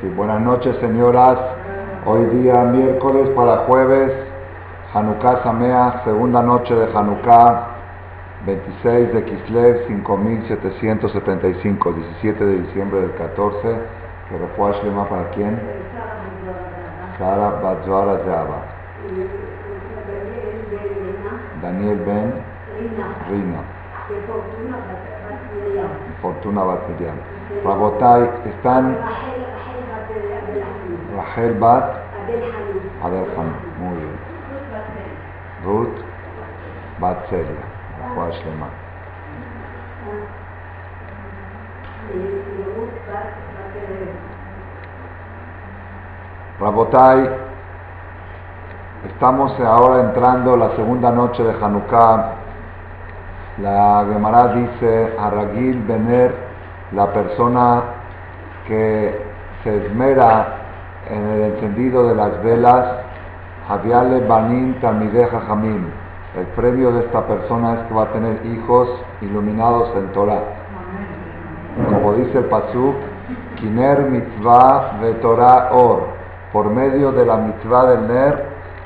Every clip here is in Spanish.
Sí, buenas noches, señoras. Hoy día miércoles para jueves, Hanukkah Samea, segunda noche de Hanukkah, 26 de Kislev, 5775, 17 de diciembre del 14. Que refuerzo Shlema para quién? Sara Bajwara Java. Daniel Ben Rina. Fortuna Bat Miriam. Rabotai, están Rachel Bat Adel muy bien. Ruth Bat Celia, la Shlema. Rabotai, estamos ahora entrando la segunda noche de Hanukkah. La Gemara dice a Ragil Bener, la persona que se esmera en el encendido de las velas, Javiale Banin Tamideja Jamim. El premio de esta persona es que va a tener hijos iluminados en Torah. Como dice el Pasuk, Kiner Mitzvah de Torah Or. Por medio de la mitzvah del Ner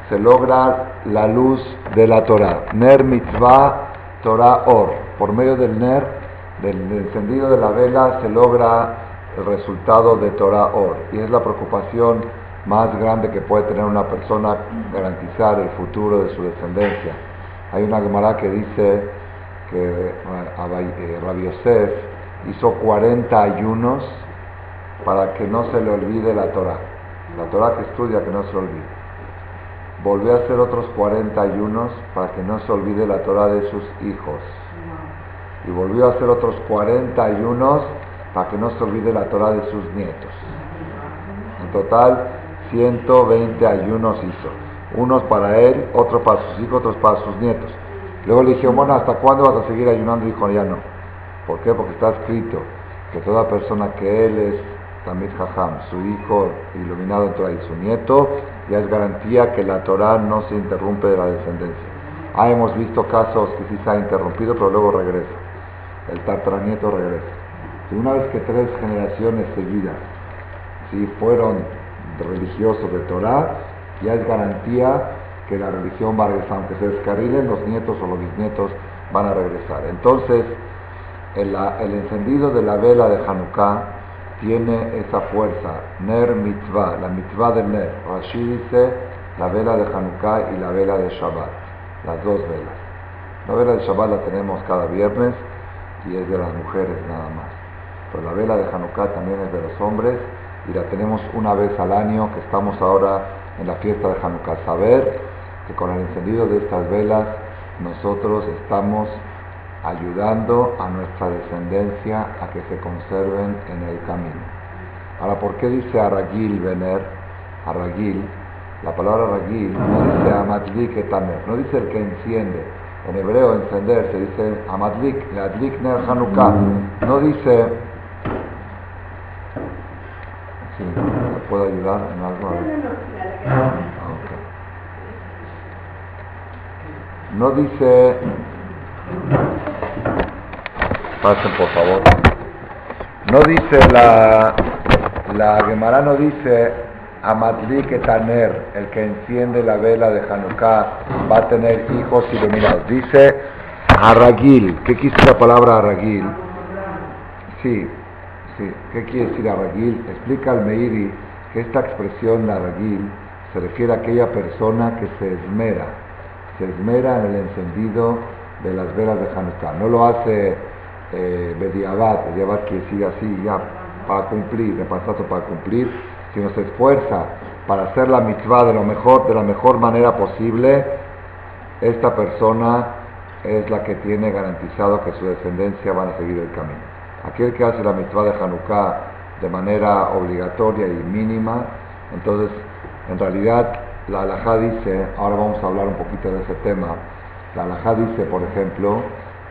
se logra la luz de la Torah. Ner Mitzvah Torah Or. Por medio del Ner, del encendido de la vela, se logra el resultado de Torah Or. Y es la preocupación más grande que puede tener una persona garantizar el futuro de su descendencia. Hay una Gemara que dice que eh, Rabbi Yosef hizo 40 ayunos para que no se le olvide la Torah. La Torah que estudia, que no se olvide. Volvió a hacer otros 40 ayunos para que no se olvide la Torah de sus hijos. Y volvió a hacer otros 40 ayunos para que no se olvide la Torah de sus nietos. En total, 120 ayunos hizo. Unos para él, otros para sus hijos, otros para sus nietos. Luego le dije, bueno, ¿hasta cuándo vas a seguir ayunando? Dijo, ya no. ¿Por qué? Porque está escrito que toda persona que él es Tamid Jajam, su hijo iluminado en Torah y su nieto, ya es garantía que la Torah no se interrumpe de la descendencia. Ah, hemos visto casos que sí se ha interrumpido, pero luego regresa. El tartaranieto regresa. Y una vez que tres generaciones seguidas si fueron religiosos de Torah, ya es garantía que la religión va a regresar, aunque se descarrilen, los nietos o los bisnietos van a regresar. Entonces, el, el encendido de la vela de Hanukkah tiene esa fuerza, Ner Mitzvah, la Mitzvah del Ner. Rashi dice la vela de Hanukkah y la vela de Shabbat, las dos velas. La vela de Shabbat la tenemos cada viernes y es de las mujeres nada más. Pero la vela de Hanukkah también es de los hombres y la tenemos una vez al año que estamos ahora en la fiesta de Hanukkah. Saber que con el encendido de estas velas nosotros estamos ayudando a nuestra descendencia a que se conserven en el camino. Ahora, ¿por qué dice Aragil vener? Aragil, la palabra Aragil no dice Amadlik etaner, no dice el que enciende. En hebreo encender se dice Amadlik, Adlik ner Hanukkah. No dice Sí, ¿me puedo ayudar en algo? No dice Pasen por favor. No dice la, la Gemara no dice Amadlik Taner, el que enciende la vela de Hanukkah, va a tener hijos iluminados. Dice Aragil. ¿Qué quiere decir la palabra Aragil? Sí, sí. ¿Qué quiere decir Aragil? Explica al Meiri esta expresión Aragil se refiere a aquella persona que se esmera, se esmera en el encendido de las velas de Hanukkah. No lo hace eh, Bediabat, Bediabat quiere decir así, ya para cumplir, de pasato para cumplir, sino se esfuerza para hacer la mitzvah de lo mejor, de la mejor manera posible, esta persona es la que tiene garantizado que su descendencia van a seguir el camino. Aquel que hace la mitzvah de Hanukkah de manera obligatoria y mínima, entonces en realidad la halajá dice, ahora vamos a hablar un poquito de ese tema, la halajá dice, por ejemplo,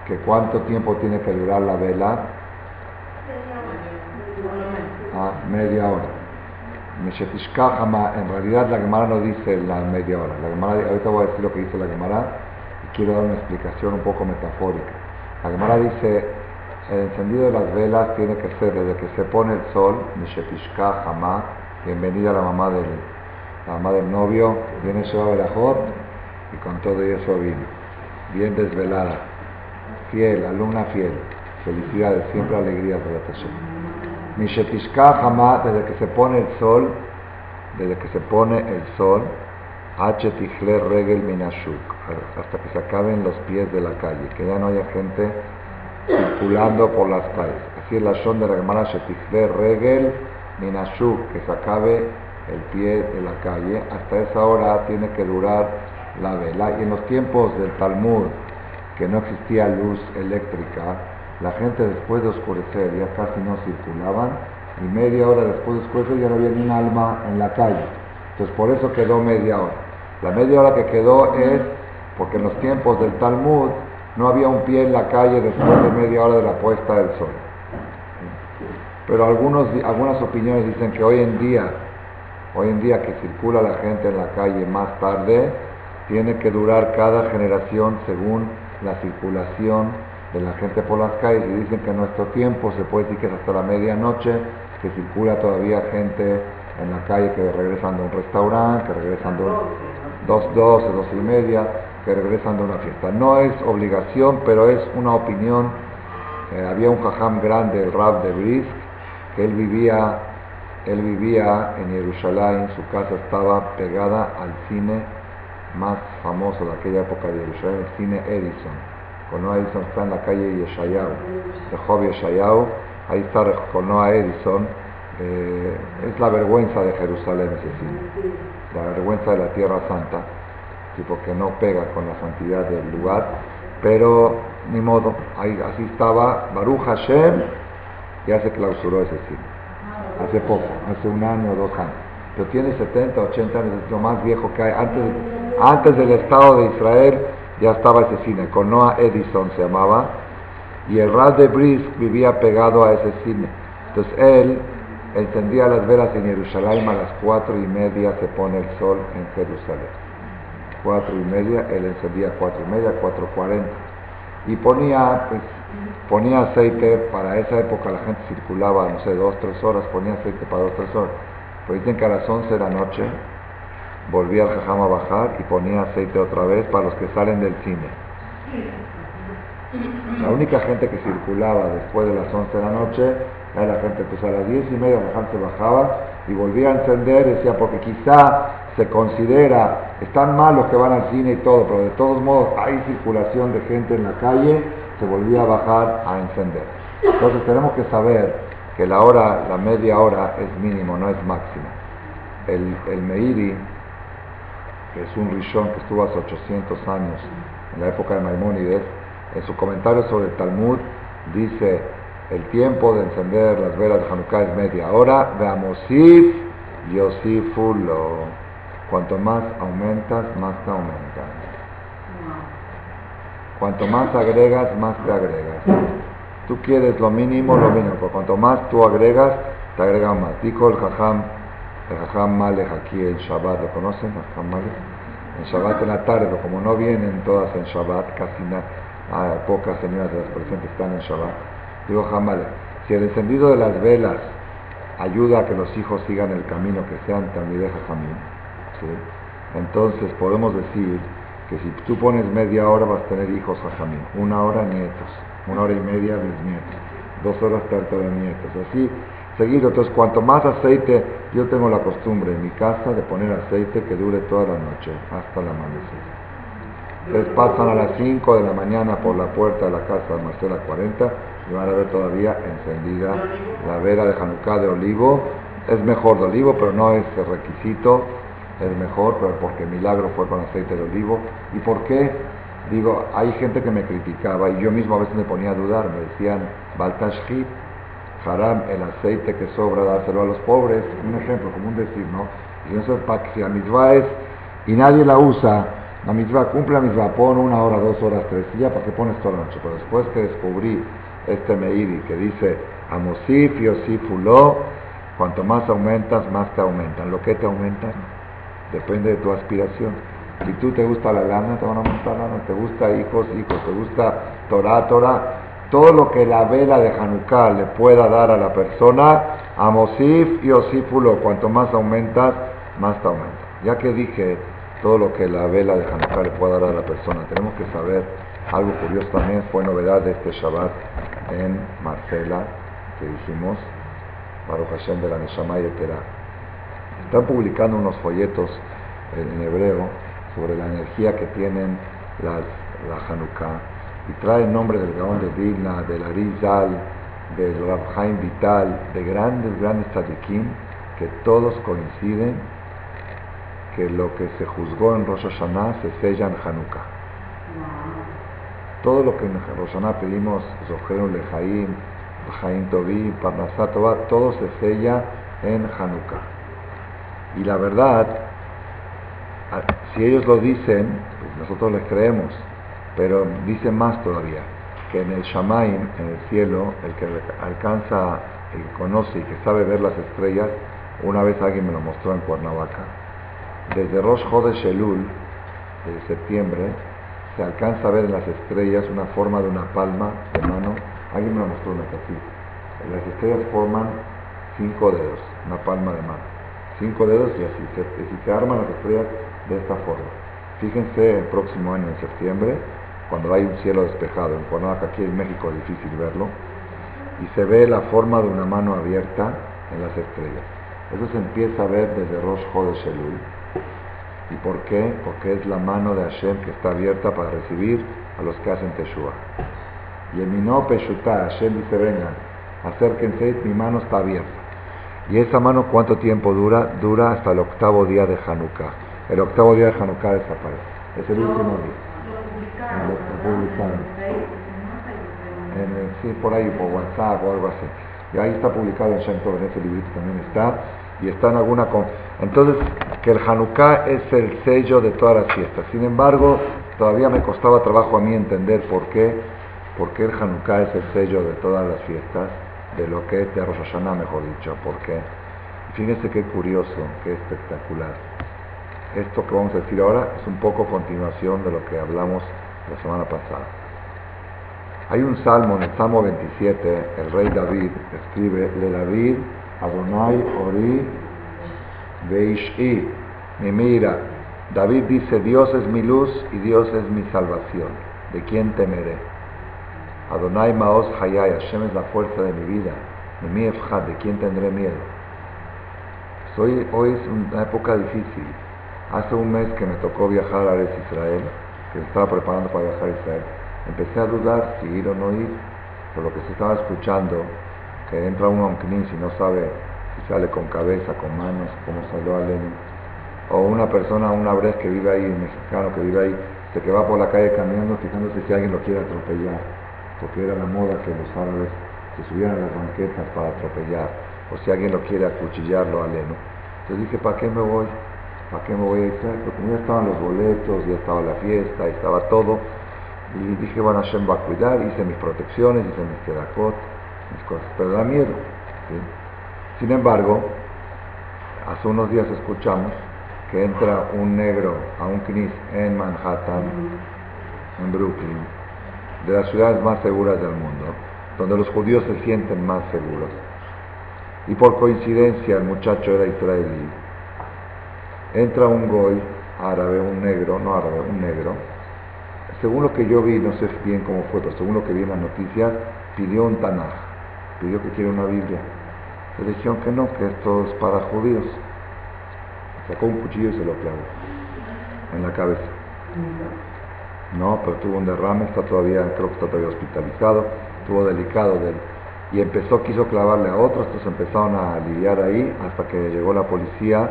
que cuánto tiempo tiene que durar la vela. Ah, media hora. En realidad la Gemara no dice la media hora. La Gemara, ahorita voy a decir lo que dice la Gemara y quiero dar una explicación un poco metafórica. La Gemara dice, el encendido de las velas tiene que ser desde que se pone el sol, Mishetishka Hamá, bienvenida la mamá del, la mamá del novio, viene Berajot y con todo eso vino, bien desvelada, fiel, alumna fiel, felicidades, siempre alegrías de la Tashem. Mishetishka Hamá, desde que se pone el sol, desde que se pone el sol, H. Regel Minashuk, hasta que se acaben los pies de la calle, que ya no haya gente circulando por las calles. Así es la son de la hermana Shetifle Regel Minashuk, que se acabe el pie de la calle. Hasta esa hora tiene que durar la vela. Y en los tiempos del Talmud, que no existía luz eléctrica, la gente después de oscurecer ya casi no circulaban y media hora después de oscurecer ya no había ni un alma en la calle. Entonces por eso quedó media hora. La media hora que quedó es porque en los tiempos del Talmud no había un pie en la calle después de media hora de la puesta del sol. Pero algunos, algunas opiniones dicen que hoy en día, hoy en día que circula la gente en la calle más tarde, tiene que durar cada generación según la circulación de la gente por las calles y dicen que en nuestro tiempo se puede decir que es hasta la medianoche que circula todavía gente en la calle que regresan de un restaurante, que regresan de dos, doce, dos y media, que regresan de una fiesta. No es obligación, pero es una opinión. Eh, había un jajam grande, el Rab de Brisk, que él vivía, él vivía en Jerusalén, su casa estaba pegada al cine más famoso de aquella época de Jerusalén, el cine Edison. Conoa Edison está en la calle Yeshayahu, Rehov Yeshayahu, ahí está Conoa Edison, eh, es la vergüenza de Jerusalén ese cine, la vergüenza de la Tierra Santa porque no pega con la santidad del lugar, pero ni modo, ahí, así estaba Baruch Hashem, ya se clausuró ese cine, hace poco, hace un año o dos años, pero tiene 70, 80 años, es lo más viejo que hay, antes, antes del Estado de Israel ya estaba ese cine, con Noah Edison se llamaba, y el Rad de Brisk vivía pegado a ese cine, entonces él encendía las velas en Jerusalén a las cuatro y media se pone el sol en Jerusalén cuatro y media, él encendía cuatro y media, cuatro cuarenta. Y ponía, pues, ponía aceite, para esa época la gente circulaba, no sé, dos, tres horas, ponía aceite para dos, tres horas. Pero dicen que a las once de la noche volvía al jajam a bajar y ponía aceite otra vez para los que salen del cine. La única gente que circulaba después de las once de la noche era la gente, pues a las diez y media la gente bajaba y volvía a encender, decía, porque quizá se considera, están mal los que van al cine y todo, pero de todos modos hay circulación de gente en la calle, se volvía a bajar a encender. Entonces tenemos que saber que la hora, la media hora es mínimo, no es máxima. El, el Meiri, que es un rishon que estuvo hace 800 años, en la época de Maimónides, en su comentario sobre el Talmud, dice, el tiempo de encender las velas de Hanukkah es media hora, veamos si Yosifulo. Cuanto más aumentas, más te aumentas. Cuanto más agregas, más te agregas. Tú quieres lo mínimo, lo mínimo, pero cuanto más tú agregas, te agregan más. Dijo el Jajam, el Jajam Malek aquí en Shabbat, ¿lo conocen? Jajam Malek? En Shabbat en la tarde, pero como no vienen todas en Shabbat, casi nada, hay pocas señoras de las presentes están en Shabbat. Digo Jajam Malek, si el encendido de las velas ayuda a que los hijos sigan el camino que sean también de Jajamín, entonces podemos decir que si tú pones media hora vas a tener hijos Jajamín, una hora nietos, una hora y media bisnietos, dos horas de nietos, así seguido. Entonces cuanto más aceite, yo tengo la costumbre en mi casa de poner aceite que dure toda la noche, hasta el amanecer. Entonces pasan a las 5 de la mañana por la puerta de la casa de Marcela 40 y van a ver todavía encendida la vela de Hanukkah de olivo. Es mejor de olivo, pero no es requisito es mejor, pero porque el milagro fue con aceite de olivo. ¿Y por qué? Digo, hay gente que me criticaba y yo mismo a veces me ponía a dudar, me decían, Baltashhit, haram, el aceite que sobra, dárselo a los pobres, un ejemplo, como un decir, ¿no? Y eso para que si la es, y nadie la usa, la misma cumple la misma, pon una hora, dos horas, tres, y ya para que pones toda la noche. Pero después que descubrí este Meiri que dice, Amosif, Yosif, cuanto más aumentas, más te aumentan. ¿Lo que te aumentan? Depende de tu aspiración. Si tú te gusta la lana, te van a aumentar lana. Te gusta hijos, hijos. Te gusta Torah, Torah. todo lo que la vela de Hanukkah le pueda dar a la persona, Amosif y Osifulo, cuanto más aumentas, más te aumenta. Ya que dije todo lo que la vela de Hanukkah le pueda dar a la persona, tenemos que saber algo curioso también, fue novedad de este Shabbat en Marcela, que dijimos, Baruch Hashem de la Neshama y Están publicando unos folletos en hebreo sobre la energía que tienen las, la Hanukkah y trae el nombre del Gaón de Vilna, del Arizal, del Rabhaim Vital, de grandes, grandes tzadikim, que todos coinciden que lo que se juzgó en Rosh Hashanah se sella en Hanukkah. Todo lo que en Rosh Hashanah pedimos, Zoheru Lejaim, Jaim Tobi, Parnasat todo se sella en Hanukkah. Y la verdad, si ellos lo dicen, pues nosotros les creemos. Pero dice más todavía, que en el Shamaim, en el cielo, el que alcanza, el que conoce y que sabe ver las estrellas, una vez alguien me lo mostró en Cuernavaca, desde Rosh Chodesh Elul, de septiembre, se alcanza a ver en las estrellas una forma de una palma de mano. Alguien me lo mostró una así. Las estrellas forman cinco dedos, una palma de mano. Cinco dedos y así. Se, se arman las estrellas de esta forma. Fíjense el próximo año, en septiembre, cuando hay un cielo despejado. En Cuernavaca, aquí en México es difícil verlo. Y se ve la forma de una mano abierta en las estrellas. Eso se empieza a ver desde Rosh Chodesh Elul. ¿Y por qué? Porque es la mano de Hashem que está abierta para recibir a los que hacen Teshua. Y en mi no Peshuta, Hashem dice, vengan, acérquense, mi mano está abierta. ¿Y esa mano cuánto tiempo dura? Dura hasta el octavo día de Hanukkah. El octavo día de Hanukkah desaparece. Es el último día. En sí, por ahí, por WhatsApp o algo así. Y ahí está publicado en Shem en ese librito también está. Y está en alguna... Con... Entonces, que el Hanukkah es el sello de todas las fiestas. Sin embargo, todavía me costaba trabajo a mí entender por qué, por qué el Hanukkah es el sello de todas las fiestas, de lo que es de Rosh Hashanah, mejor dicho. ¿Por qué? Fíjense qué curioso, qué espectacular. Esto que vamos a decir ahora es un poco continuación de lo que hablamos la semana pasada. Hay un salmo en el Salmo 27, el rey David escribe, Le David, Adonai, Ori, Beishi, mi mira. David dice, Dios es mi luz y Dios es mi salvación. ¿De quién temeré? Adonai Maos Hayay, Hashem es la fuerza de mi vida. Mi ¿de quién tendré miedo? Soy, hoy es una época difícil. Hace un mes que me tocó viajar a Israel, que estaba preparando para viajar a Israel, empecé a dudar si ir o no ir, por lo que se estaba escuchando, que entra uno un knis y no sabe si sale con cabeza, con manos, como salió a Lenin, o una persona, un abrez que vive ahí, un mexicano que vive ahí, se que va por la calle caminando fijándose si alguien lo quiere atropellar, porque era la moda que los árabes se subieran a las banquetas para atropellar, o si alguien lo quiere acuchillarlo a Leno. Entonces dije, ¿para qué me voy? ¿Para qué me voy a ir? Porque ya estaban los boletos, ya estaba la fiesta, ya estaba todo. Y dije, bueno, Hashem va a cuidar, hice mis protecciones, hice mis quedacot, mis cosas, pero da miedo. Sin embargo, hace unos días escuchamos que entra un negro a un knis en Manhattan, en Brooklyn, de las ciudades más seguras del mundo, donde los judíos se sienten más seguros. Y por coincidencia el muchacho era israelí entra un goy árabe, un negro, no árabe, un negro, según lo que yo vi, no sé bien cómo fue, pero según lo que vi en las noticias, pidió un Tanaj, pidió que quiera una Biblia. Le dijeron que no, que esto es para judíos. Sacó un cuchillo y se lo clavó en la cabeza. No, pero tuvo un derrame, está todavía, creo que está todavía hospitalizado, estuvo delicado de él. Y empezó, quiso clavarle a otros, entonces empezaron a lidiar ahí hasta que llegó la policía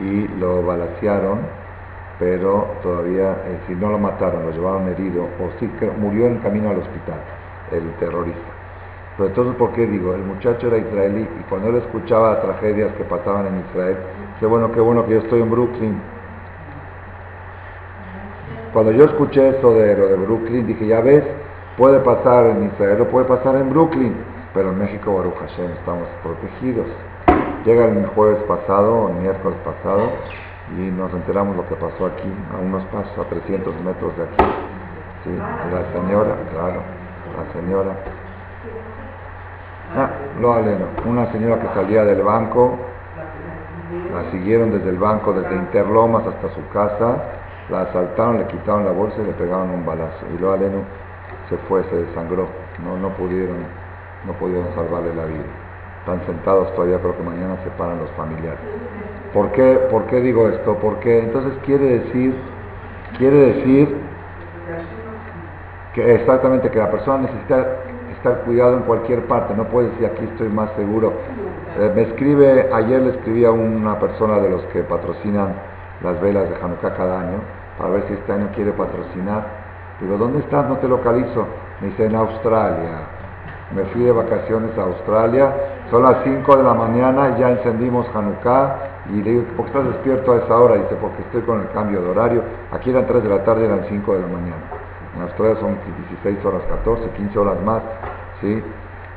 y lo balacearon, pero todavía, eh, si no lo mataron, lo llevaron herido, o sí, murió en camino al hospital, el terrorista. Pero entonces, ¿por qué digo? El muchacho era israelí y cuando él escuchaba tragedias que pasaban en Israel, dice, bueno, qué bueno que yo estoy en Brooklyn. Cuando yo escuché eso de lo de Brooklyn, dije, ya ves, puede pasar en Israel o puede pasar en Brooklyn, pero en México, Baruch Hashem, estamos protegidos. Llega el jueves pasado, el miércoles pasado, y nos enteramos lo que pasó aquí, a unos pasos, a 300 metros de aquí. Sí, la señora, claro, la señora. Ah, lo aleno. Una señora que salía del banco, la siguieron desde el banco, desde Interlomas hasta su casa, la asaltaron, le quitaron la bolsa y le pegaron un balazo. Y lo aleno se fue, se desangró. No, no pudieron, no pudieron salvarle la vida. Están sentados todavía, creo que mañana se paran los familiares. ¿Por qué, ¿Por qué digo esto? Porque entonces quiere decir, quiere decir que exactamente que la persona necesita estar cuidado en cualquier parte, no puede decir aquí estoy más seguro. Eh, me escribe, ayer le escribí a una persona de los que patrocinan las velas de Hanukkah cada año, para ver si este año quiere patrocinar. Digo, ¿dónde estás? No te localizo. Me dice, en Australia. Me fui de vacaciones a Australia, son las 5 de la mañana, ya encendimos Hanukkah y le digo, ¿por qué estás despierto a esa hora? Dice, porque estoy con el cambio de horario. Aquí eran 3 de la tarde, eran 5 de la mañana. En Australia son 16 horas 14, 15 horas más, ¿sí?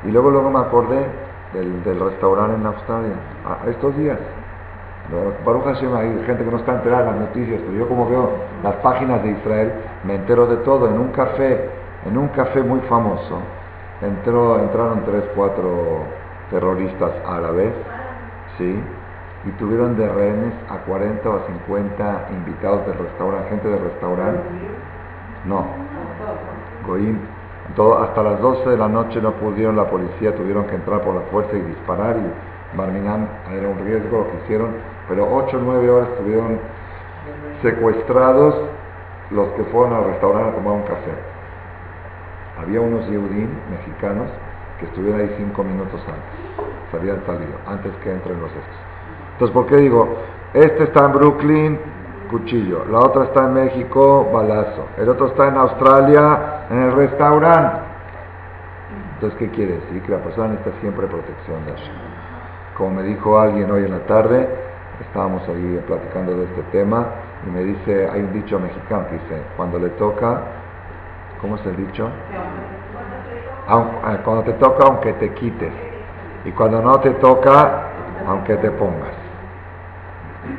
Y luego luego me acordé del, del restaurante en Australia, a, estos días. Baruch Hashem, hay gente que no está enterada de las noticias, pero yo como veo las páginas de Israel, me entero de todo. En un café, en un café muy famoso, entró, entraron tres, cuatro terroristas árabes, ¿sí? Y tuvieron de rehenes a 40 o 50 invitados del restaurante, gente del restaurante. No, Goim, todo, hasta las 12 de la noche no pudieron, la policía tuvieron que entrar por la fuerza y disparar y Barminam era un riesgo lo que hicieron, pero 8 o 9 horas estuvieron secuestrados los que fueron al restaurante a tomar un café. Había unos Yehudim mexicanos que estuvieron ahí 5 minutos antes, habían salido, antes que entren los estos. Entonces, ¿por qué digo? Este está en Brooklyn, cuchillo. La otra está en México, balazo. El otro está en Australia, en el restaurante. Entonces, ¿qué quiere decir? Que la persona necesita siempre protección de Hashem. Como me dijo alguien hoy en la tarde, estábamos ahí platicando de este tema, y me dice, hay un dicho mexicano que dice, cuando le toca, ¿cómo es el dicho? Ah, cuando te toca, aunque te quites. Y cuando no te toca, aunque te pongas.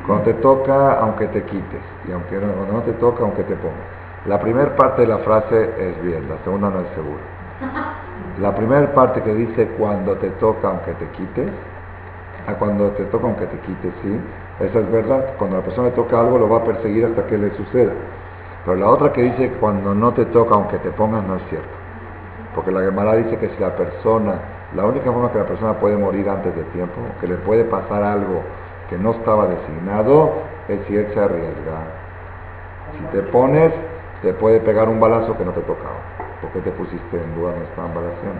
Cuando te toca, aunque te quites. Y aunque no, cuando no te toca, aunque te pongas. La primera parte de la frase es bien, la segunda no es seguro. La primera parte que dice cuando te toca, aunque te quites, a cuando te toca, aunque te quites, sí, esa es verdad. Cuando la persona le toca algo, lo va a perseguir hasta que le suceda. Pero la otra que dice cuando no te toca, aunque te pongas, no es cierto. Porque la Gemara dice que si la persona, la única forma que la persona puede morir antes de tiempo, que le puede pasar algo que no estaba designado es si él se arriesga. Si te pones, te puede pegar un balazo que no te tocaba, porque te pusiste en duda en esta embalación.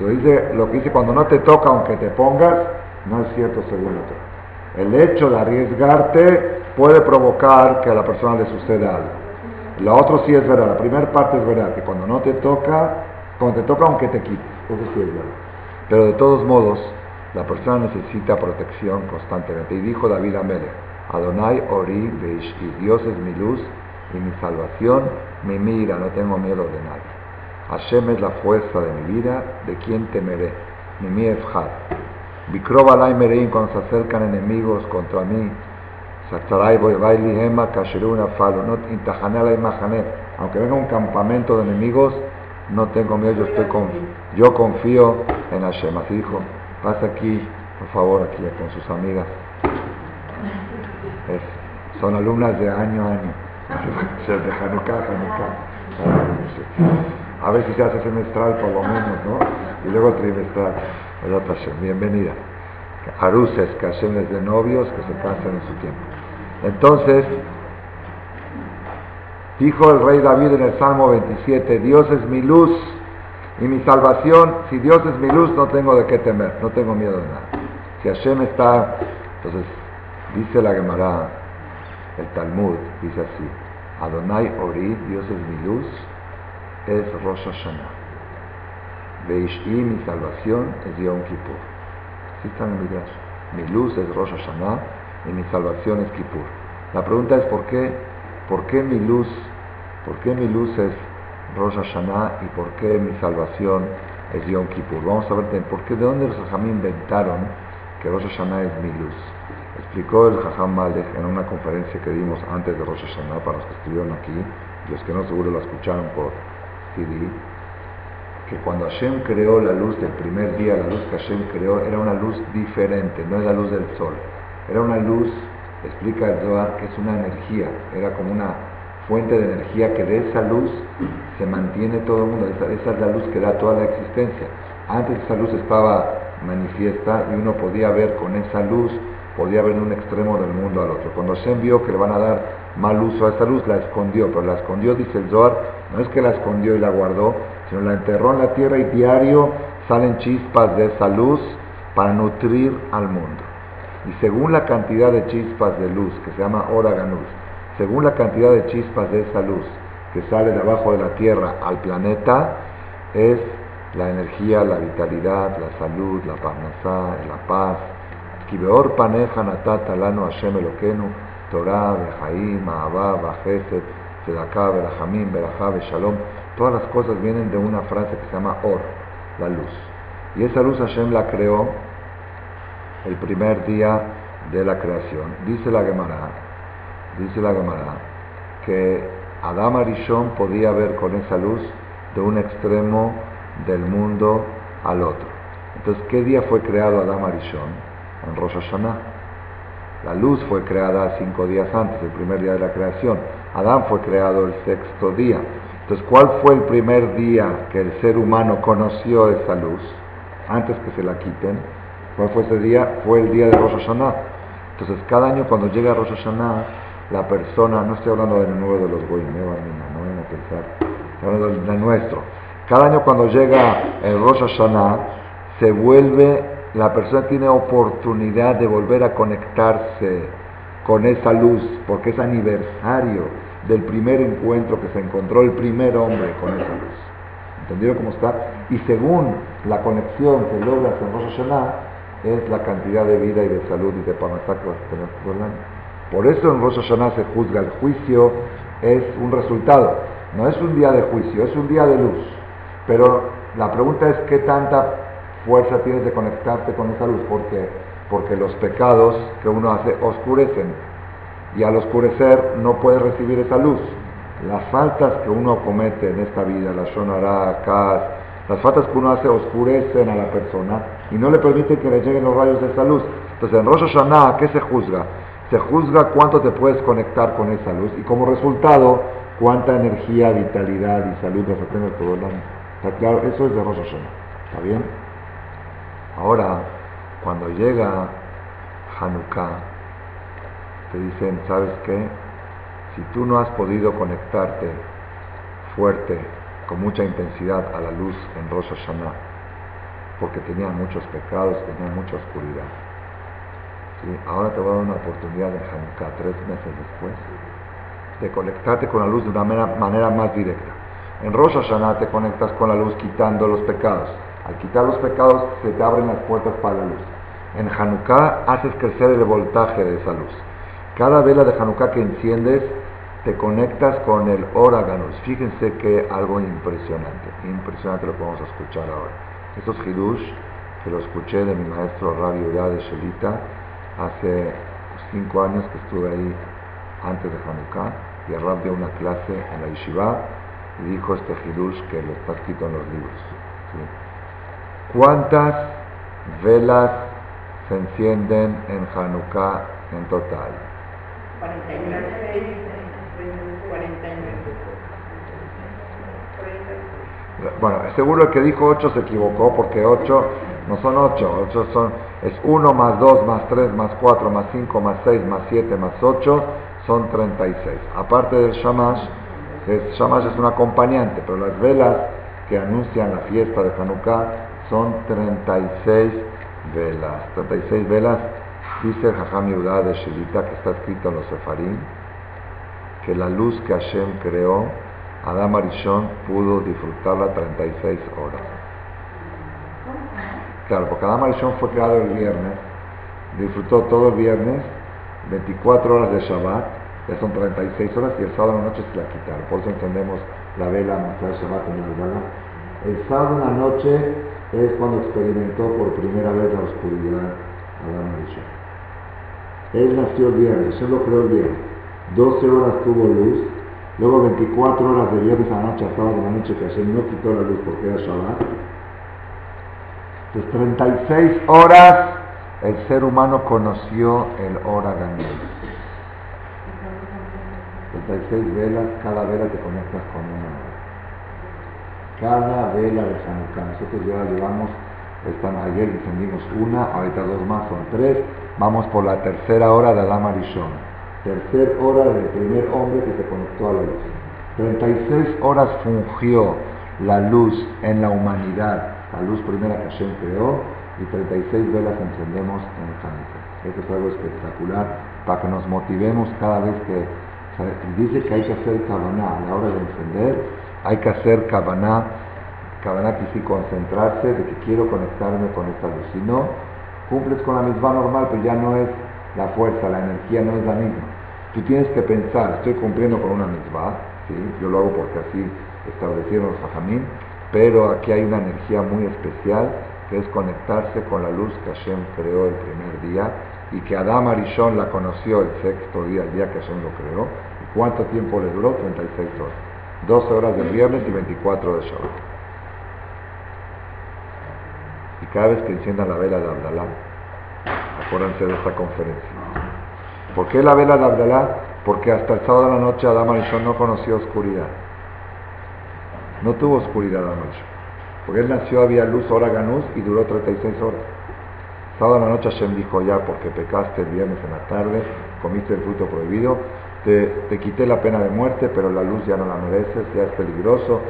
Lo, dice, lo que dice cuando no te toca, aunque te pongas, no es cierto según otro. El hecho de arriesgarte puede provocar que a la persona le suceda algo. La otra sí es verdad, la primera parte es verdad, que cuando no te toca, cuando te toca aunque te quites, eso sí es verdad. Pero de todos modos, la persona necesita protección constantemente. Y dijo David Amelech, Adonai Ori y Dios es mi luz y mi salvación, mi mira, no tengo miedo de nadie. Hashem es la fuerza de mi vida, ¿de quién temeré? Mi mi Efjad. Bikrobalai Mereim, cuando se acercan enemigos contra mí, aunque venga un campamento de enemigos, no tengo miedo, yo, estoy con, yo confío en Hashem. Así dijo Pasa aquí, por favor, aquí con sus amigas. son alumnas de año a año. de Hanukkah, A ver si se hace semestral por lo menos, ¿no? Y luego trimestral. Bienvenida. Aruses, que hacen de novios que se casan en su tiempo. Entonces, dijo el rey David en el Salmo 27, Dios es mi luz y mi salvación, si Dios es mi luz, no tengo de qué temer, no tengo miedo de nada. Si Hashem está, entonces dice la Gemara, el Talmud, dice así, Adonai Ori, Dios es mi luz, es Rosh Hashanah. Veish'i, mi salvación, es Yom Kippur. Así está Mi luz es Rosh Hashanah y mi salvación es Kippur. La pregunta es ¿por qué? ¿Por qué mi luz? ¿Por qué mi luz es Rosh Hashanah y por qué mi salvación es Yom Kippur. Vamos a ver por qué, de dónde los Jajam inventaron que Rosh Hashanah es mi luz. Explicó el Jajam Malek en una conferencia que dimos antes de Rosh Hashanah para los que estuvieron aquí, los que no seguro lo escucharon por CD. Que cuando Hashem creó la luz del primer día, la luz que Hashem creó, era una luz diferente, no es la luz del sol. Era una luz, explica el Zohar, que es una energía, era como una fuente de energía que de esa luz se mantiene todo el mundo, esa, es la luz que da toda la existencia. Antes esa luz estaba manifiesta y uno podía ver con esa luz, podía ver de un extremo del mundo al otro. Cuando se envió que le van a dar mal uso a esa luz, la escondió, pero la escondió, dice el Zohar, no es que la escondió y la guardó, sino la enterró en la tierra y diario salen chispas de esa luz para nutrir al mundo. Y según la cantidad de chispas de luz, que se llama hora ganuz, según la cantidad de chispas de esa luz que sale de abajo de la tierra al planeta, es la energía, la vitalidad, la salud, la parnasá, la paz. Torah. Todas las cosas vienen de una frase que se llama Or, la luz. Y esa luz Hashem la creó el primer día de la creación. Dice la Gemara, dice la Gemara, que Adam Arishon podía ver con esa luz de un extremo del mundo al otro. Entonces, ¿qué día fue creado Adam Arishon? En Rosh Hashanah. La luz fue creada cinco días antes, el primer día de la creación. Adán fue creado el sexto día. Entonces, ¿cuál fue el primer día que el ser humano conoció esa luz? Antes que se la quiten. ¿Cuál fue ese día? Fue el día de Rosh Hashanah. Entonces, cada año cuando llega Rosh Hashanah, la persona, no estoy hablando del nuevo de los goyim, no vayan a pensar, estoy hablando del nuestro. Cada año cuando llega el Rosh Hashanah, se vuelve, la persona tiene oportunidad de volver a conectarse con esa luz, porque es aniversario del primer encuentro que se encontró el primer hombre con esa luz. ¿Entendieron cómo está? Y según la conexión que logras en Rosh Hashanah, es la cantidad de vida y de salud y de panasá que vas a tener por el año. Por eso en Rosh Hashanah se juzga el juicio, es un resultado. No es un día de juicio, es un día de luz. Pero la pregunta es qué tanta fuerza tienes de conectarte con esa luz, porque porque los pecados que uno hace oscurecen y al oscurecer no puede recibir esa luz. Las faltas que uno comete en esta vida, la shonara, kas, las faltas que uno hace oscurecen a la persona y no le permiten que le lleguen los rayos de esa luz. Entonces en Rosh Hashanah, ¿qué se juzga? Se juzga cuánto te puedes conectar con esa luz y como resultado cuánta energía, vitalidad y salud vas a tener todo el año. ¿Está claro? Eso es de Rosh Hashanah. ¿Está bien? Ahora, cuando llega Hanukkah, te dicen, ¿sabes qué? Si tú no has podido conectarte fuerte, con mucha intensidad a la luz en Rosh Hashanah, porque tenía muchos pecados, tenía mucha oscuridad, Ahora te voy a dar una oportunidad en Hanukkah, tres meses después, de conectarte con la luz de una manera, más directa. En Rosh Hashanah te conectas con la luz quitando los pecados. Al quitar los pecados se te abren las puertas para la luz. En Hanukkah haces crecer el voltaje de esa luz. Cada vela de Hanukkah que enciendes te conectas con el Oraganus. Fíjense que algo impresionante, impresionante lo que vamos a escuchar ahora. Estos hidush que lo escuché de mi maestro Rabbi Udá de Shelita, hace cinco años que estuve ahí antes de Hanukkah y Rab dio una clase en la Yeshiva y dijo este Hidush que lo está escrito en los libros. ¿Cuántas velas se encienden en Hanukkah en total? 49. Bueno, seguro el que dijo 8 se equivocó porque 8 no son 8, 8 son, es 1 más 2 más 3 más 4 más 5 más 6 más 7 más 8 son 36. Aparte del Shamash, el Shamash es un acompañante, pero las velas que anuncian la fiesta de Hanukkah son 36 velas. 36 velas, dice el Jajam Yudá de Shilita, que está escrito en los Sefarim, que la luz que Hashem creó, Adam Arishon pudo disfrutarla 36 horas. Claro, porque Adam Arishon fue creado el viernes, disfrutó todo el viernes, 24 horas de Shabbat, ya son 36 horas, y el sábado en la noche se la quitaron. Por eso entendemos la vela, mostrar Shabbat en el El sábado en la noche es cuando experimentó por primera vez la oscuridad Adam Arishon. Él nació el viernes, él lo creó el viernes. 12 horas tuvo luz Luego 24 horas de viernes a la noche a sábado de la noche que Hashem no quitó la luz porque era Shabbat. Entonces 36 horas el ser humano conoció el hora 36 velas, cada vela te conectas con una. Cada vela de Hanukkah. Nosotros ya llevamos, están, ayer encendimos una, ahorita dos más, son tres. Vamos por la tercera hora de Adama Rishon. Tercer hora del primer hombre que se conectó a la luz. 36 horas fungió la luz en la humanidad, la luz primera que Hashem creó, y 36 velas encendemos en Hanukkah. Esto es algo espectacular para que nos motivemos cada vez que dice que hay que hacer cabana a la hora de encender, hay que hacer cabana, que sí concentrarse de que quiero conectarme con esta luz. Si no, cumples con la misma normal, pero ya no es la fuerza, la energía no es la misma. Tú tienes que pensar, estoy cumpliendo con una misma, ¿sí? yo lo hago porque así establecieron los fajamín, pero aquí hay una energía muy especial que es conectarse con la luz que Hashem creó el primer día y que Adam Arishon la conoció el sexto día, el día que Hashem lo creó. ¿Y cuánto tiempo le duró? 36 horas. 12 horas del viernes y 24 de Shabbat. Y cada vez que enciendan la vela de Abdalá, acuérdense de esta conferencia. ¿Por qué la vela de Abdalá? Porque hasta el sábado de la noche Adam Arishon no conoció oscuridad. No tuvo oscuridad la noche. Porque él nació, había luz, hora ganús y duró 36 horas. Sábado la noche Hashem dijo ya, porque pecaste el viernes en la tarde, comiste el fruto prohibido, te, quité la pena de muerte, pero la luz ya no la mereces, ya es peligroso,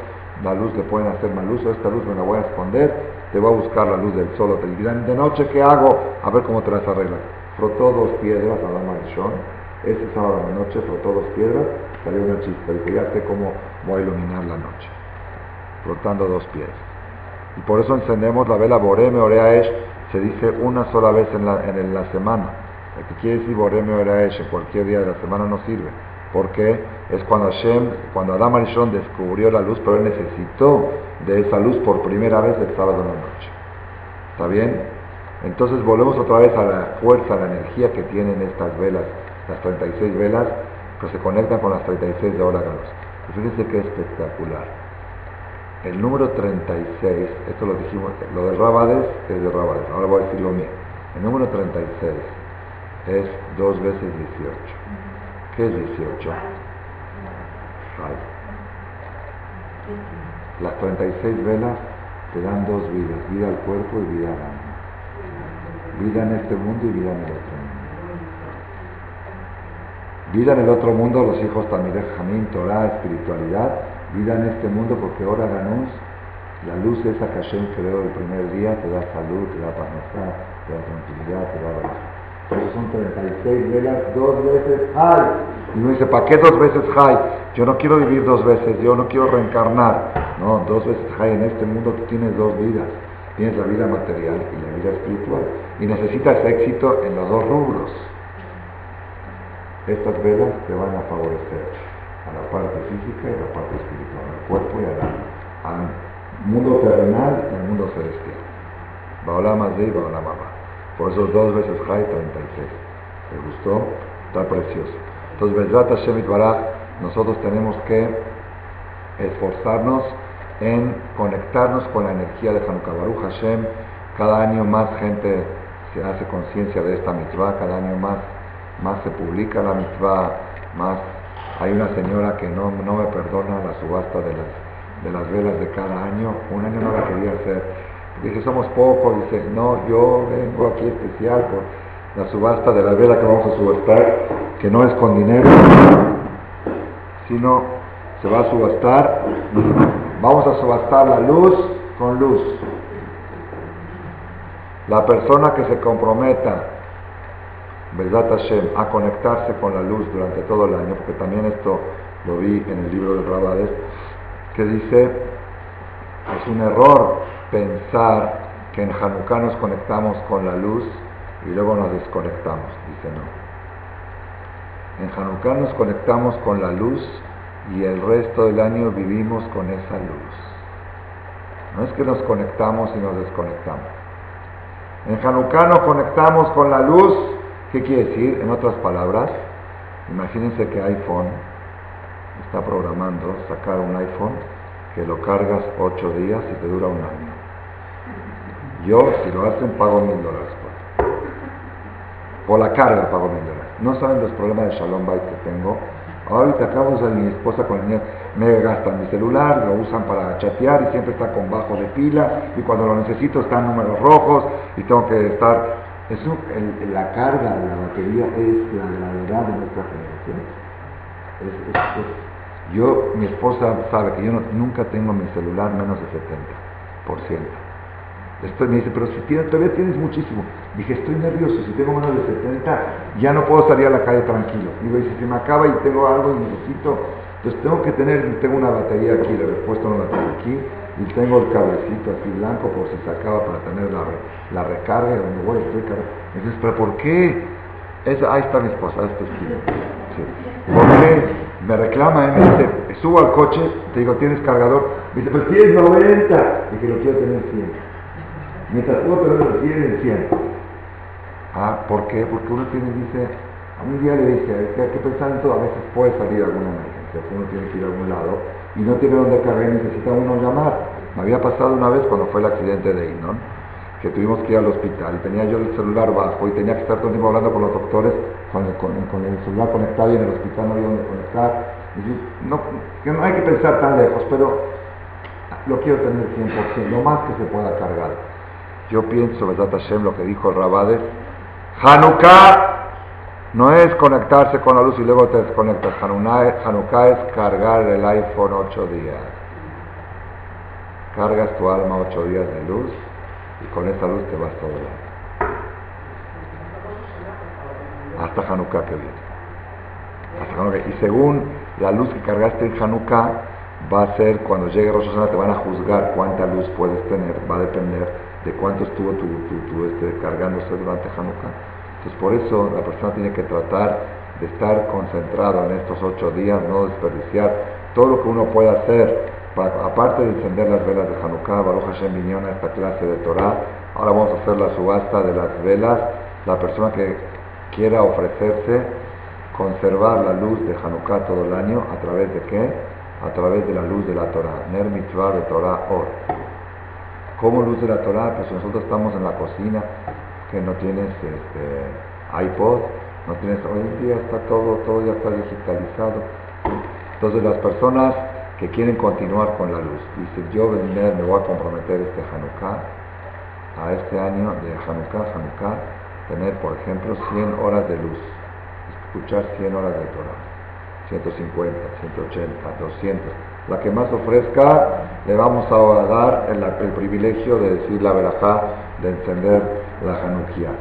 la luz le pueden hacer mal uso, esta luz me la voy a esconder, te voy a buscar la luz del sol te dirán, de noche, ¿qué hago? A ver cómo te las arreglas. Frotó dos piedras a la Shon, ese sábado de noche frotó dos piedras, salió una chispa, dijo, ya sé cómo voy a iluminar la noche, frotando dos piedras. Y por eso encendemos la vela Boreme Oreaesh se dice una sola vez en la, en la semana. El que quiere decir Boreme Oraesh en cualquier día de la semana no sirve. Porque es cuando Hashem, cuando Adam Arishon descubrió la luz, pero él necesitó de esa luz por primera vez el sábado en la noche. ¿Está bien? Entonces volvemos otra vez a la fuerza, a la energía que tienen estas velas, las 36 velas, que se conectan con las 36 de órganos. Fíjense qué espectacular. El número 36, esto lo dijimos, lo de Rabades es de Rabades, ahora voy a decir lo mío. El número 36 es 2 veces 18. ¿Qué es 18? Las 36 velas te dan dos vidas, vida al cuerpo y vida al alma. Vida en este mundo y vida en el otro mundo. Vida en el otro mundo, los hijos también de Jamín, Torah, espiritualidad, vida en este mundo porque ahora ganamos la luz esa que Hashem creó el primer día te da salud, te da paz te da tranquilidad, te da Por son 36 velas, dos veces hay. Y uno dice, ¿para qué dos veces hay? Yo no quiero vivir dos veces, yo no quiero reencarnar. No, dos veces hay. En este mundo tú tienes dos vidas. Tienes la vida material y la vida espiritual. Y necesitas éxito en los dos rubros. Estas velas te van a favorecer a la parte física y a la parte espiritual, al cuerpo y al alma, al mundo terrenal y al mundo celestial. más de Mamá. Por eso dos veces Jai 36. ¿Te gustó? Está precioso. Entonces, Bezrat Hashem Baraj, nosotros tenemos que esforzarnos en conectarnos con la energía de Hanukkah Baruch Hashem. Cada año más gente se hace conciencia de esta mitzvah, cada año más, más se publica la mitzvah, más hay una señora que no, me perdona la subasta de las, de las velas de cada año. Un año no la quería hacer. Dice, somos pocos. Dice, no, yo vengo aquí especial por la subasta de la vela que vamos a subastar, que no es con dinero, sino se va a subastar. Vamos a subastar la luz con luz. La persona que se comprometa Besat Hashem, a conectarse con la luz durante todo el año, porque también esto lo vi en el libro de Rabades, que dice, es un error pensar que en Hanukkah nos conectamos con la luz y luego nos desconectamos, dice no. En Hanukkah nos conectamos con la luz y el resto del año vivimos con esa luz. No es que nos conectamos y nos desconectamos. En Hanukkah nos conectamos con la luz ¿Qué quiere decir? En otras palabras, imagínense que iPhone está programando sacar un iPhone que lo cargas 8 días y te dura un año. Yo, si lo hacen, pago mil dólares por, la carga pago mil dólares. No saben los problemas de Shalom Bait que tengo. Ahorita acabo de mi esposa con el niño, me gastan mi celular, lo usan para chatear y siempre está con bajo de pila y cuando lo necesito están números rojos y tengo que estar... Eso, la carga de la batería es la gravedad de nuestra generación. yo, mi esposa sabe que yo nunca tengo mi celular menos de 70%. Me dice, pero si tienes, todavía tienes muchísimo. Dije, estoy nervioso, si tengo menos de 70, ya no puedo salir a la calle tranquilo. Digo, y si se me acaba y tengo algo y necesito, entonces tengo que tener, tengo una batería aquí, le he puesto una batería aquí y tengo el cablecito así blanco por si se acaba para tener la, la recarga donde voy estoy cargando. Entonces, pero ¿por qué? ahí está mi esposa, este estilo. ¿Por qué? Me reclama, y me dice, subo al coche, te digo, ¿tienes cargador? Me dice, pues tienes 90. Y que lo quiero tener 100. Mientras puedo tenerlo 100 en 100. Ah, ¿por qué? Porque uno tiene, dice, un día le dije, hay que pensar en todo, a veces puede salir alguna emergencia, uno tiene que ir a algún lado y no tiene dónde cargar y necesita uno llamar. Me había pasado una vez cuando fue el accidente de Inon, que tuvimos que ir al hospital y tenía yo el celular bajo y tenía que estar todo el tiempo hablando con los doctores con el, celular conectado y en el hospital no había dónde conectar. no, que no hay que pensar tan lejos, pero lo quiero tener 100%, lo más que se pueda cargar. Yo pienso, ¿verdad, Hashem, lo que dijo el Rabades? Hanukkah no es conectarse con la luz y luego te desconectas. Hanukkah es cargar el iPhone ocho días. Cargas tu alma ocho días de luz y con esa luz te vas todo. Hasta Hanukkah que viene. Y según la luz que cargaste en Hanukkah, va a ser cuando llegue Rosh te van a juzgar cuánta luz puedes tener. Va a depender de cuánto estuvo tu, tu, este, cargándose durante Hanukkah. Entonces por eso la persona tiene que tratar de estar concentrado en estos ocho días, no desperdiciar todo lo que uno pueda hacer, aparte de encender las velas de Hanukkah, Baruch Hashem vinieron esta clase de Torah, ahora vamos a hacer la subasta de las velas, la persona que quiera ofrecerse, conservar la luz de Hanukkah todo el año, ¿a través de qué? A través de la luz de la Torah, Ner Mitzvah de Torah Or. ¿Cómo luz de la Torah? Pues nosotros estamos en la cocina, que no tienes este, iPod, no tienes, hoy en día está todo, todo ya está digitalizado. Entonces las personas que quieren continuar con la luz, dicen yo me voy a comprometer este Hanukkah, a este año de Hanukkah, Hanukkah, tener por ejemplo 100 horas de luz, escuchar 100 horas de Torah, 150, 180, 200, la que más ofrezca, le vamos a dar el, privilegio de decir la verajá, de encender la Hanukkah.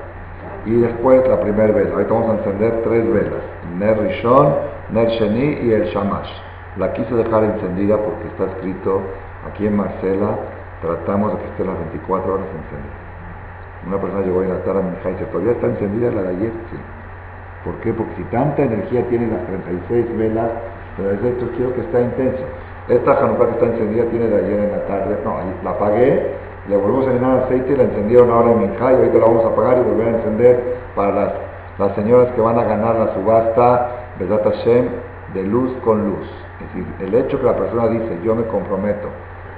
Y después la primera vela. Ahorita vamos a encender tres velas. Ner Rishon, Ner Sheni y el Shamash. La quise dejar encendida porque está escrito aquí en Marcela, tratamos de que esté las 24 horas encendida. Una persona llegó a la a mi hija y dice, ¿todavía está encendida la de ayer? Sí. ¿Por qué? Porque si tanta energía tiene las 36 velas, pero quiero que está intenso. Esta Hanukkah que está encendida tiene de ayer en la tarde, no, la apagué le volvemos a llenar aceite y la encendieron ahora en Minjá y ahorita la vamos a apagar y volver a encender para las, las señoras que van a ganar la subasta Besat Hashem de luz con luz. Es decir, el hecho que la persona dice yo me comprometo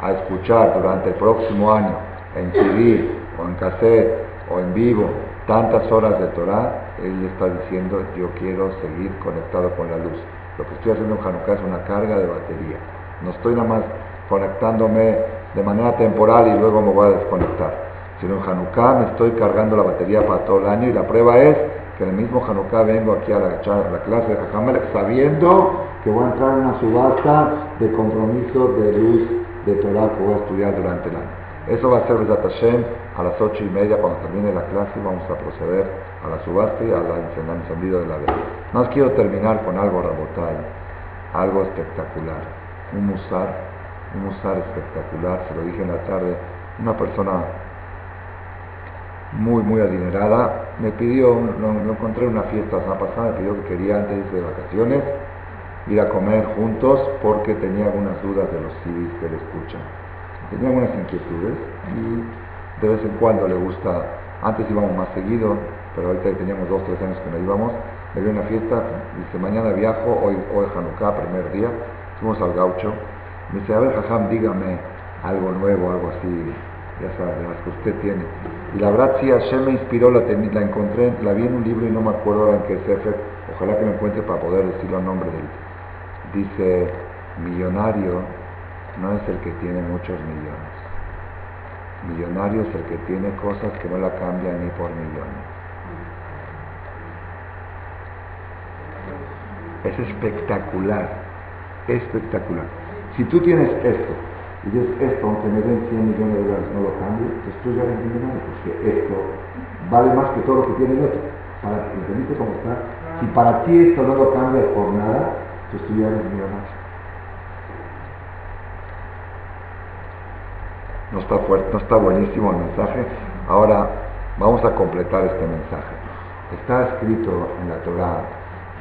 a escuchar durante el próximo año en CD o en cassette o en vivo tantas horas de Torah, él está diciendo yo quiero seguir conectado con la luz. Lo que estoy haciendo en Hanukkah es una carga de batería. No estoy nada más conectándome de manera temporal y luego me voy a desconectar. Sino en Hanukkah me estoy cargando la batería para todo el año y la prueba es que en el mismo Hanukkah vengo aquí a la, clase de Hamelech sabiendo que voy a entrar en una subasta de compromiso de luz de Torah que voy a estudiar durante el año. Eso va a ser Hashem a las ocho y media cuando termine la clase vamos a proceder a la subasta y al encendido de la vela. Más quiero terminar con algo rabotal, algo espectacular, un musar un musar espectacular, se lo dije en la tarde, una persona muy, muy adinerada, me pidió, lo, encontré en una fiesta la pasada, me pidió que quería antes de vacaciones ir a comer juntos porque tenía algunas dudas de los CDs que le escuchan. Tenía algunas inquietudes y de vez en cuando le gusta, antes íbamos más seguido, pero ahorita teníamos dos, tres años que no íbamos, me dio una fiesta, dice, mañana viajo, hoy, hoy Hanukkah, primer día, fuimos al gaucho, me dice, a ver, Jajam, dígame algo nuevo, algo así, ya sabe, las que usted tiene. Y la verdad sí, Hashem me inspiró, la, la encontré, la vi en un libro y no me acuerdo ahora en qué Sefer, ojalá que me encuentre para poder decirlo a nombre de él. Dice, millonario no es el que tiene muchos millones. Millonario es el que tiene cosas que no la cambian ni por millones. Es espectacular, espectacular. Si tú tienes esto, y dices esto, aunque me den 100 millones de dólares, no lo cambio, pues tú ya eres millonario, porque esto vale más que todo lo que tiene el otro. Para, ¿Entendiste cómo está? Si para ti esto no lo cambia por nada, pues tú ya eres millonario. No está fuerte, no está buenísimo el mensaje. Ahora vamos a completar este mensaje. Está escrito en la Torah,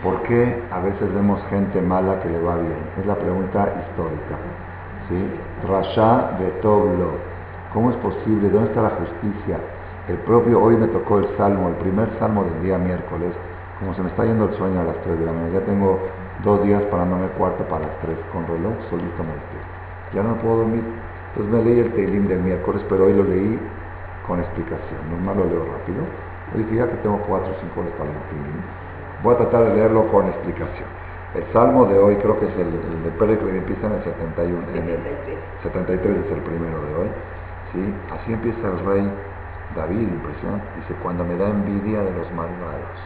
¿por qué a veces vemos gente mala que le va bien? Es la pregunta histórica. ¿Sí? Rasha de Toblo. ¿Cómo es posible? ¿Dónde está la justicia? El propio, hoy me tocó el salmo, el primer salmo del día miércoles. Como se me está yendo el sueño a las 3 de la mañana, ya tengo dos días para no me cuarto para las 3 con reloj, solito me Ya no puedo dormir. Entonces me leí el Teilim del miércoles, pero hoy lo leí con explicación. Normal lo leo rápido. Hoy dije ya que tengo cuatro o cinco horas para el Teilim. Voy a tratar de leerlo con explicación. El salmo de hoy creo que es el, de Pérez que empieza en el 71, en el 73 es el primero de hoy. ¿sí? Así empieza el rey David, impresionante. Dice, cuando me da envidia de los malvados,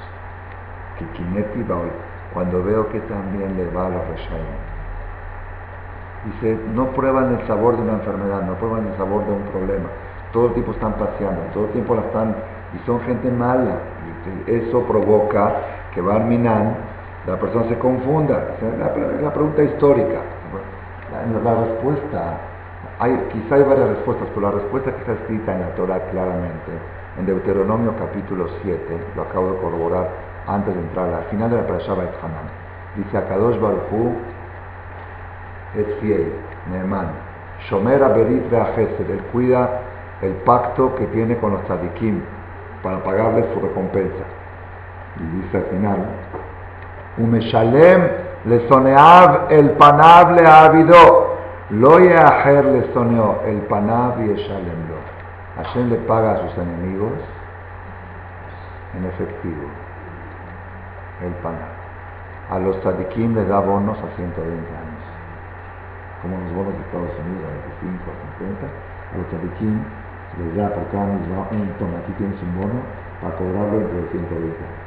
que Kineti hoy, cuando veo que también le va a los Reshaim, Dice, no prueban el sabor de una enfermedad, no prueban el sabor de un problema. Todo el tiempo están paseando, todo el tiempo la están, y son gente mala. Y eso provoca que Barminan, la persona se confunda. La, pregunta histórica. La, respuesta, hay, quizá hay varias respuestas, pero la respuesta que está escrita en la Torah claramente, en Deuteronomio capítulo 7, lo acabo de corroborar antes de entrar, al final de la Parashah Hanan, dice a Kadosh Baruj es fiel, Neemán. Shomer Aberit Beachesed, él cuida el pacto que tiene con los tzadikim para pagarles su recompensa. Y dice al final, Umeshalem le soneav el panav le avido, lo le soneó el panav y lo. Hashem le paga a sus enemigos en efectivo, el panav. A los tzadikim le da bonos a 120 años como los bonos de Estados Unidos a 25 a 50, a los tzadikim les da por cada mismo un toma, aquí tienes un bono para cobrarlo entre de 120 años.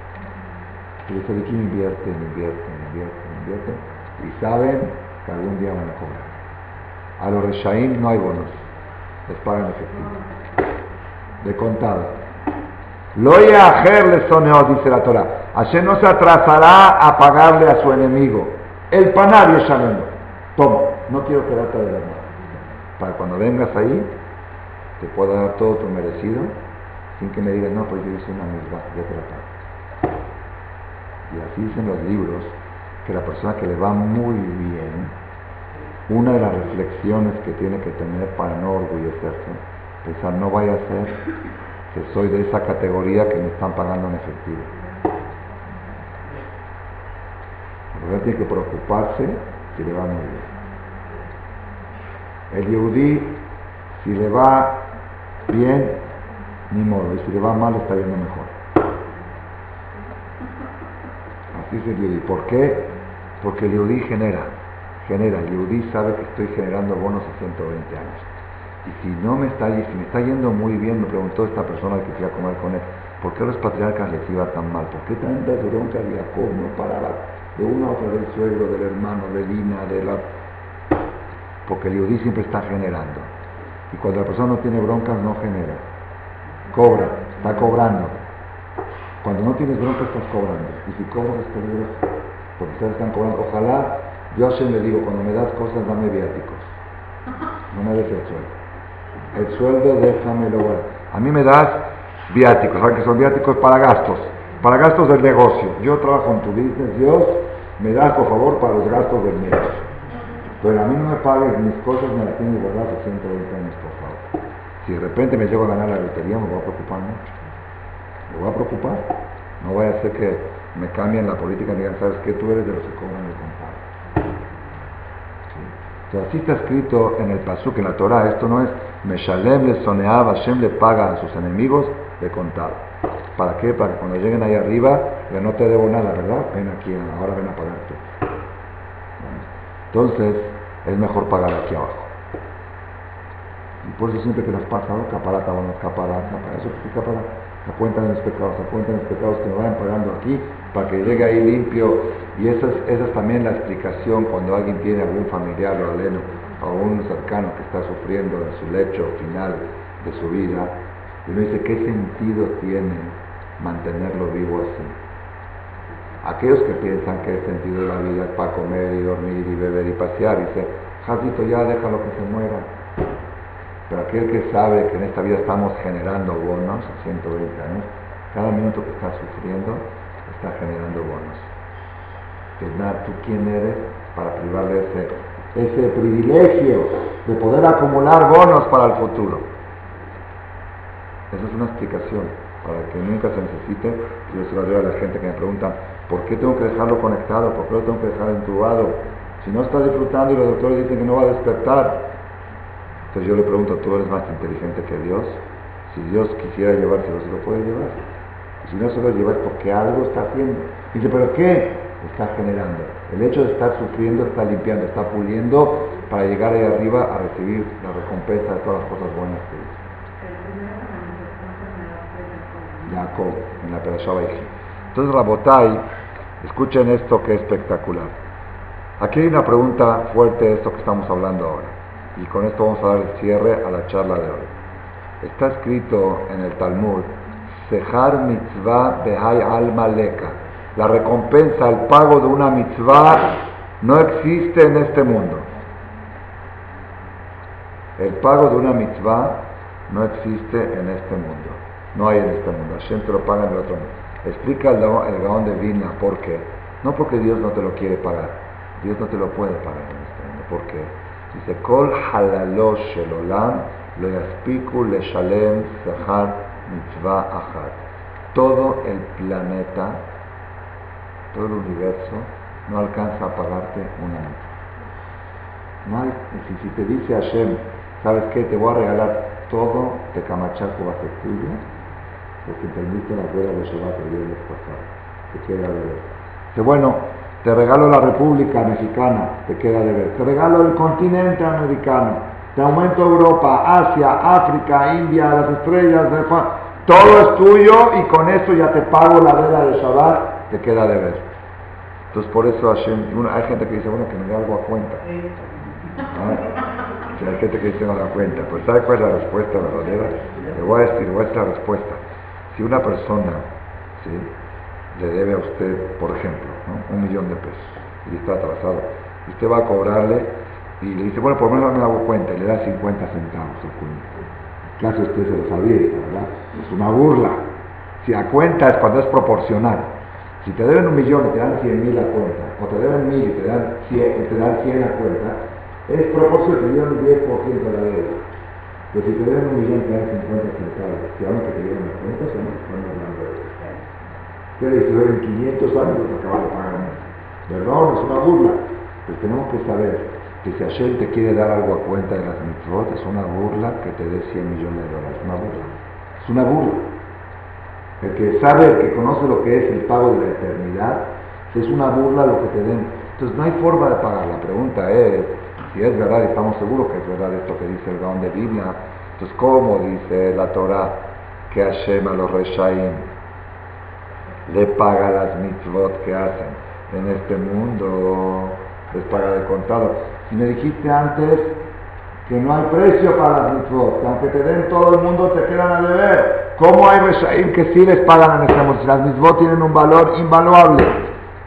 Los tzadikim invierten, invierten, invierten, invierten y saben que algún día van a cobrar. A los reshaim no hay bonos, les pagan efectivo, de contado. Lo ajer le soneó, dice la Torah. Hashem no se atrasará a pagarle a su enemigo. El panario shalom. Toma no quiero quedarte de la mano. Para cuando vengas ahí, te pueda dar todo tu merecido, sin que me digas, no, pues yo hice una misma, ya te la pago. Y así dicen los libros, que la persona que le va muy bien, una de las reflexiones que tiene que tener para no orgullecerse, pensar, no vaya a ser que soy de esa categoría que me están pagando en efectivo. La verdad tiene que preocuparse si le va muy bien. El yehudí, si le va bien, ni modo, y si le va mal, está yendo mejor. El yehudí. ¿Por qué? Porque el yehudí genera, genera. El yehudí sabe que estoy generando bonos a 120 años. Y si no me está, si me está yendo muy bien, me preguntó esta persona que fui a comer con él, ¿por qué a los patriarcas les iba tan mal? ¿Por qué tantas broncas de Jacob no paraba de una a otra del suegro, del hermano, de Lina, de la porque el yudí siempre está generando. Y cuando la persona no tiene broncas, no genera. Cobra, está cobrando. Cuando no tienes broncas, estás cobrando. Y si cobras, es peligroso. Porque ustedes están cobrando. Ojalá, yo a le digo, cuando me das cosas, dame viáticos. No me des el sueldo. El sueldo déjamelo. Bueno. A mí me das viáticos. ¿Saben que son viáticos para gastos? Para gastos del negocio. Yo trabajo en tu business. Dios me da, por favor, para los gastos del negocio. Pero a mí no me pagues mis cosas, me las tienes guardadas 120 años, por favor. Si de repente me llego a ganar la lotería, me voy a preocupar mucho. Me voy a preocupar. No voy a hacer que me cambien la política y digan, ¿sabes qué? Tú eres de los que cobran el contado. Entonces, así está escrito en el Pasuk, en la Torah. Esto no es Meshalem le soneaba, Hashem le paga a sus enemigos de contado. ¿Para qué? Para que cuando lleguen ahí arriba, ya no te debo nada, ¿verdad? Ven aquí, ahora ven a pagarte. Entonces, es mejor pagar aquí abajo. Y por eso siempre que nos pasa, ¿no? Caparata, bueno, caparata, para eso que caparata. Acuentan los pecados, acuentan los pecados que me vayan pagando aquí para que llegue ahí limpio. Y esa es, también la explicación cuando alguien tiene algún familiar o aleno o un cercano que está sufriendo en su lecho final de su vida. Y uno dice, ¿qué sentido tiene mantenerlo vivo así? Aquellos que piensan que el sentido de la vida es para comer y dormir y beber y pasear, dice, Jacito, ya déjalo que se muera. Pero aquel que sabe que en esta vida estamos generando bonos, 120 años, cada minuto que está sufriendo está generando bonos. Entonces, ¿tú quién eres para privarle ese, ese privilegio de poder acumular bonos para el futuro? Esa es una explicación para que nunca se necesite. Yo se lo digo a la gente que me pregunta, ¿por qué tengo que dejarlo conectado? ¿Por qué lo tengo que dejar entubado? Si no está disfrutando y los doctores dicen que no va a despertar, entonces yo le pregunto, ¿tú eres más inteligente que Dios? Si Dios quisiera llevárselo, se lo puede llevar. si no se lo lleva es porque algo está haciendo. Dice, ¿pero qué? Está generando. El hecho de estar sufriendo está limpiando, está puliendo para llegar ahí arriba a recibir la recompensa de todas las cosas buenas que hizo. Jacob, en la Perashá Entonces, Rabotai, escuchen esto que es espectacular. Aquí hay una pregunta fuerte de esto que estamos hablando ahora. Y con esto vamos a dar el cierre a la charla de hoy. Está escrito en el Talmud, Sehar mitzvah behai alma leka. La recompensa, el pago de una mitzvah no existe en este mundo. El pago de una mitzvah no existe en este mundo. No hay en este mundo. Hashem lo paga en otro mundo. Explica el, el Gaón de Vilna por qué. No porque Dios no te lo quiere pagar. Dios no te lo puede pagar en este mundo. ¿Por qué? Dice, Kol halalo shel olam lo yaspiku leshalem sahar mitzvah achat. Todo el planeta, todo el universo, no alcanza a pagarte una mitzvah. No hay, si, te dice Hashem, ¿sabes qué? Te voy a regalar todo de Camachaco va a ser tuyo, porque permite la rueda de Shabbat el viernes pasado. Te queda de. Dice, bueno, te regalo la República Mexicana, te queda de ver. Te regalo el continente americano. Te aumento Europa, Asia, África, India, las estrellas, de todo es tuyo y con eso ya te pago la vela de Shabbat, te queda de ver. Entonces por eso hay gente que dice, bueno, que me dé algo a cuenta. ¿Ah? hay gente que dice no da cuenta. Pues ¿sabe cuál es la respuesta verdadera? Le voy a decir, voy a decir la respuesta. Si una persona, ¿sí? Le debe a usted, por ejemplo, un millón de pesos y está atrasado, y usted va a cobrarle y le dice, bueno, por lo menos me hago cuenta y le da 50 centavos a cuenta. Casi usted se lo sabía, ¿verdad? Es una burla. Si a cuenta es cuando es proporcional. Si te deben un millón y te dan 100 mil a cuenta, o te deben mil y te dan 100, te dan 100 a cuenta, es proporcional, te dieron un 10% de la deuda. Pero si te deben un millón y te dan 50 centavos, si aún que te dieron la cuenta, hablando de en 500 años acabar de pagar Perdón, es una burla. Pero tenemos que saber que si Hashem te quiere dar algo a cuenta de las mitzvot, es una burla que te dé 100 millones de dólares. Una burla. Es una burla. El que sabe, el que conoce lo que es el pago de la eternidad, es una burla lo que te den. Entonces no hay forma de pagar. La pregunta es, si es verdad, estamos seguros que es verdad esto que dice el Gaón de Biblia, entonces ¿cómo dice la Torah que Hashem a los Reshaim le paga las mitzvot que hacen en este mundo, les paga de contado. Si me dijiste antes que no hay precio para las mitzvot, que aunque te den todo el mundo te quedan a deber, ¿cómo hay reshaim que sí les pagan en este mundo? Las mitzvot tienen un valor invaluable.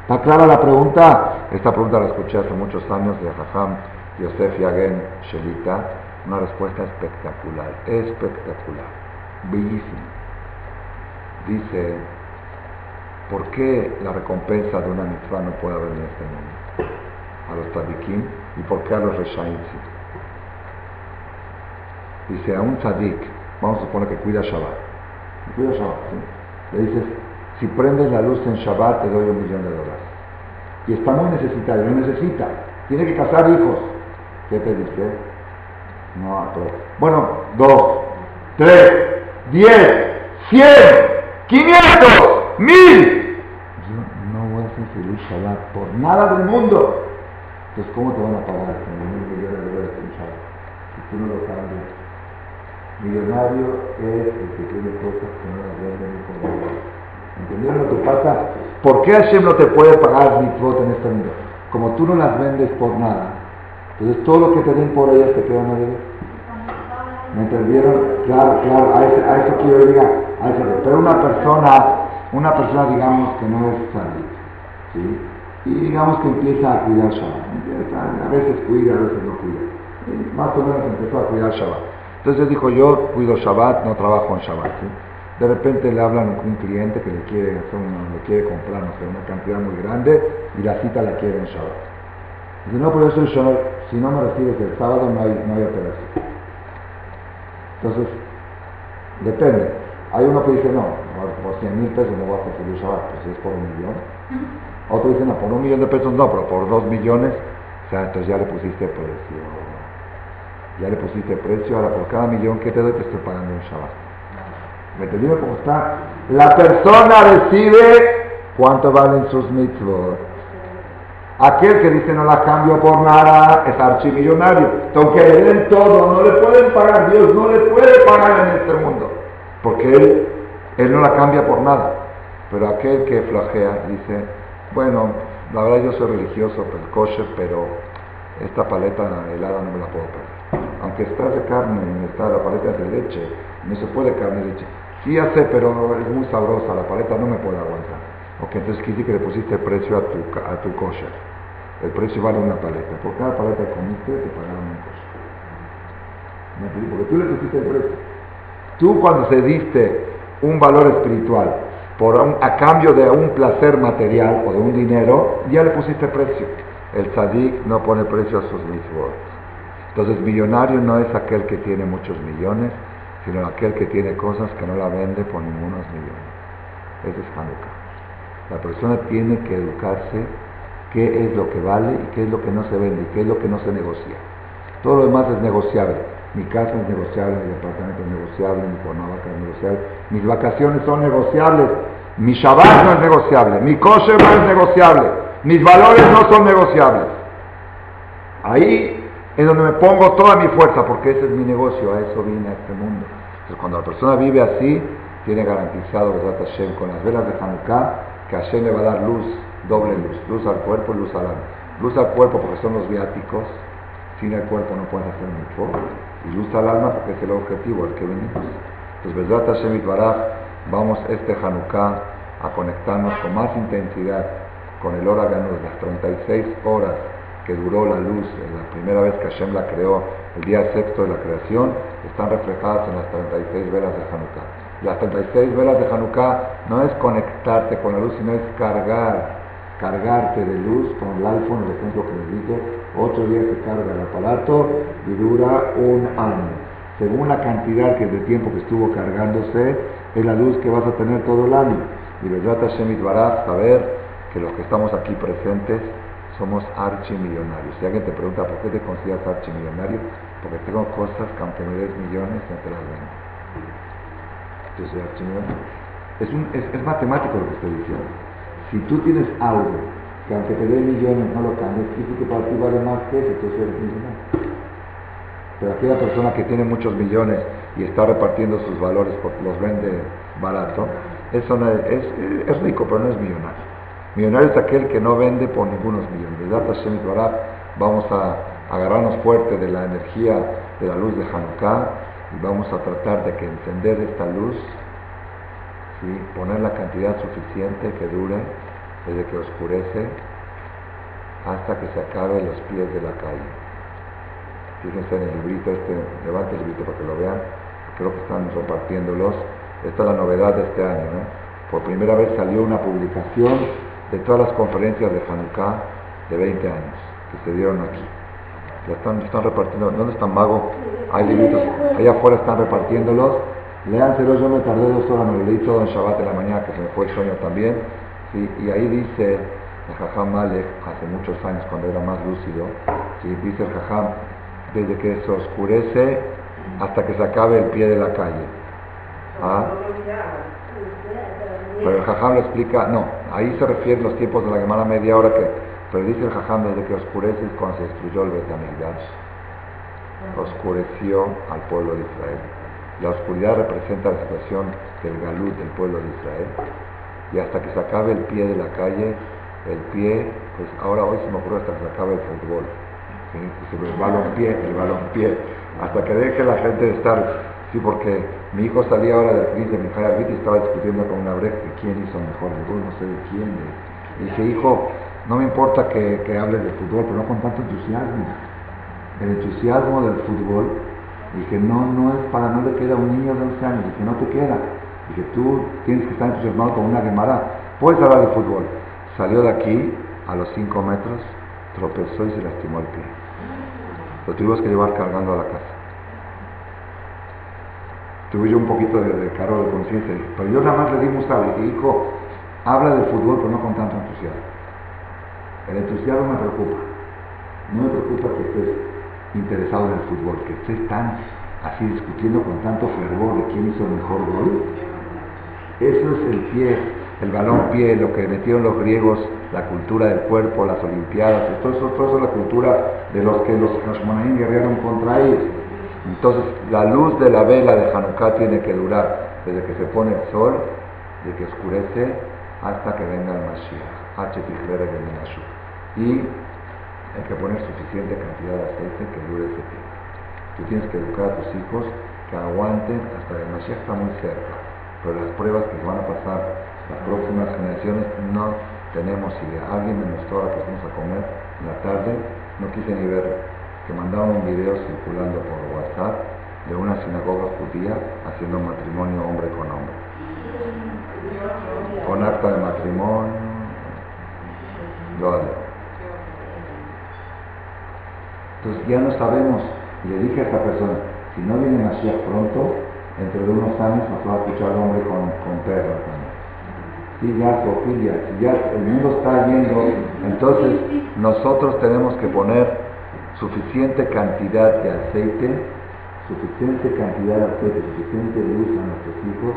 ¿Está clara la pregunta? Esta pregunta la escuché hace muchos años de Jajam Yosef Yagen Shelita. Una respuesta espectacular, espectacular, bellísima. Dice, ¿Por qué la recompensa de una mitzvah no puede haber en este mundo? A los tzadikim y por qué a los reshaim. Dice, a un tzadik, vamos a suponer que cuida Shabbat. Cuida Shabbat, ¿sí? Le dices, si prendes la luz en Shabbat te doy un millón de dólares. Y está muy necesitado, no necesita. Tiene que casar hijos. ¿Qué te dice? No, pero... Bueno, dos, tres, diez, cien, quinientos, mil. Por nada del mundo. Entonces, ¿cómo te van a pagar con de dólares Shabbat? Si tú no lo cambias. Millonario es el que tiene cosas que no las venden ni por ¿Entendieron lo que pasa? ¿Por qué Hashem no te puede pagar mitzvot en este mundo? Como tú no las vendes por nada, entonces todo lo que te den por ellas te quedan a deber. ¿Me entendieron? Claro, claro, a, eso quiero llegar. A eso. Pero una persona, una persona digamos que no es salud, Y digamos que empieza a cuidar Shabbat. A veces cuida, a veces no cuida. más o menos empezó a cuidar Shabbat. Entonces dijo, yo cuido Shabbat, no trabajo en Shabbat. De repente le hablan a un cliente que le quiere, hacer le quiere comprar no sé, una cantidad muy grande y la cita la quiere en Shabbat. Dice, no, pero eso yo, si no me recibes el sábado no hay, no hay operación. Entonces, depende. Hay uno que dice, no, por 100 mil pesos no voy a el Shabbat, pues es por un millón. Otro dice, no, por un millón de pesos no, pero por dos millones, o sea, entonces ya le pusiste precio. Ya le pusiste precio, ahora por cada millón que te doy te estoy pagando un Shabbat. ¿Me entendieron cómo está? La persona decide cuánto valen sus mitzvot. Aquel que dice no la cambio por nada es archimillonario. Aunque le den todo, no le pueden pagar, Dios no le puede pagar en este mundo. Porque él, él no la cambia por nada. Pero aquel que flagea dice, bueno, la verdad yo soy religioso, el kosher, pero esta paleta helada no me la puedo perder. Aunque está de carne, está la paleta de leche, no se puede carne y leche. Sí, ya pero es muy sabrosa, la paleta no me puede aguantar. Ok, entonces quiere que le pusiste precio a tu, a tu. El precio vale una paleta. Por cada paleta que comiste te pagaron un kosher. Porque tú le pusiste el precio. Tú cuando se diste un valor espiritual por a cambio de un placer material o de un dinero, ya le pusiste precio. El tzadik no pone precio a sus mitzvot. Entonces, millonario no es aquel que tiene muchos millones, sino aquel que tiene cosas que no la vende por ningunos millones. Ese es Hanukkah. La persona tiene que educarse qué es lo que vale y qué es lo que no se vende y qué es lo que no se negocia. Todo lo demás es negociable. Mi casa es negociable, mi departamento es negociable, mi cuernavaca es negociable, mis vacaciones son negociables, mi Shabbat no es negociable, mi kosher no es negociable, mis valores no son negociables. Ahí es donde me pongo toda mi fuerza, porque ese es mi negocio, a eso vine a este mundo. Entonces, cuando la persona vive así, tiene garantizado, Hashem, con las velas de Hanukkah, que Hashem le va a dar luz, doble luz, luz al cuerpo y luz al alma. Luz al cuerpo porque son los viáticos, sin el cuerpo no puedes hacer mucho, luz al alma porque es el objetivo al que venimos. Entonces, Besrat Hashem vamos este Hanukkah a conectarnos con más intensidad con el hora de las 36 horas que duró la luz, en la primera vez que Hashem la creó, el día sexto de la creación, están reflejadas en las 36 velas de Hanukkah. Las 36 velas de Hanukkah no es conectarte con la luz, sino es cargar, cargarte de luz con el iPhone, el ejemplo que les dije, ocho días se carga el aparato y dura un año. Según la cantidad que de tiempo que estuvo cargándose, es la luz que vas a tener todo el año. Y les trata Hashem saber que los que estamos aquí presentes somos archimillonarios. Si alguien te pregunta por qué te consideras archimillonario, porque tengo cosas que me millones no te las vendo. Yo soy archimillonario. Es, un, es, matemático lo que estoy diciendo. Si tú tienes algo que aunque te dé millones no lo cambies, dice que para ti vale más que eso, entonces eres millonario. Pero aquella persona que tiene muchos millones y está repartiendo sus valores porque los vende barato, eso no es, es rico, pero no es millonario. Millonario es aquel que no vende por ningunos millones. Vamos a agarrarnos fuerte de la energía de la luz de Hanukkah y vamos a tratar de que encender esta luz, poner la cantidad suficiente que dure desde que oscurece hasta que se acabe los pies de la calle. Fíjense en el librito este, levante el librito para que lo vean, creo que están repartiéndolos. Esta es la novedad de este año. Por primera vez salió una publicación de todas las conferencias de Hanukkah de 20 años que se dieron aquí. Ya están, están repartiendo, ¿dónde están Mago? Hay libritos, allá afuera están repartiéndolos Léanselo, yo me tardé dos horas, me lo leí todo en Shabbat en la mañana, que se me fue el sueño también. Y ahí dice el Jajam Malek, hace muchos años cuando era más lúcido, dice el Jajam, desde que se oscurece hasta que se acabe el pie de la calle. ¿Ah? Pero el Jajam lo explica, no, ahí se refiere los tiempos de la Gemara media hora que, pero dice el Jajam desde que oscurece cuando se destruyó el Betamigdash, oscureció al pueblo de Israel. La oscuridad representa la situación del galut del pueblo de Israel. Y hasta que se acabe el pie de la calle, el pie, pues ahora hoy se me ocurre hasta que se acabe el fútbol. El balón pie, el balón pie. Hasta que deje la gente de estar, sí, porque mi hijo salía ahora de la crisis de Mijail y estaba discutiendo con una brecha de quién hizo mejor el gol, no sé de quién. Y dije, hijo, no me importa que, que hables de fútbol, pero no con tanto entusiasmo. El entusiasmo del fútbol y que no, no es para no le queda a un niño de 11 años, y que no te queda, que tú tienes que estar entusiasmado con una quemara. Puedes hablar de fútbol. Salió de aquí a los 5 metros, tropezó y se lastimó el pie. Lo tuvimos que llevar cargando a la casa. Tuve yo un poquito de, carro de conciencia, pero yo nada más le di musa y hijo, habla de fútbol, pero no con tanto entusiasmo. El entusiasmo me preocupa. No me preocupa que estés interesado en el fútbol, que estés tan así discutiendo con tanto fervor de quién hizo el mejor gol. Eso es el pie, el balón pie, lo que metieron los griegos, la cultura del cuerpo, las olimpiadas, todo eso, todo eso es la cultura de los que los Hashmonaim guerrearon contra ellos. Entonces, la luz de la vela de Hanukkah tiene que durar desde que se pone el sol, de que oscurece, hasta que venga el Mashiach. Y hay que poner suficiente cantidad de aceite que dure ese tiempo. Tú tienes que educar a tus hijos que aguanten hasta que el Mashiach está muy cerca. Pero las pruebas que van a pasar las próximas generaciones no tenemos idea. Alguien mostró ahora que fuimos a comer en la tarde, no quise ni ver, que mandaban un video circulando por WhatsApp de una sinagoga judía haciendo matrimonio hombre con hombre. Con acta de matrimonio. Lo entonces ya no sabemos, le dije a esta persona, si no viene Mashiach pronto, dentro de unos años nos va a escuchar el hombre con, perros también. Sí, ya, Sofía, si ya el mundo está yendo, entonces nosotros tenemos que poner suficiente cantidad de aceite, suficiente cantidad de aceite, suficiente luz a nuestros hijos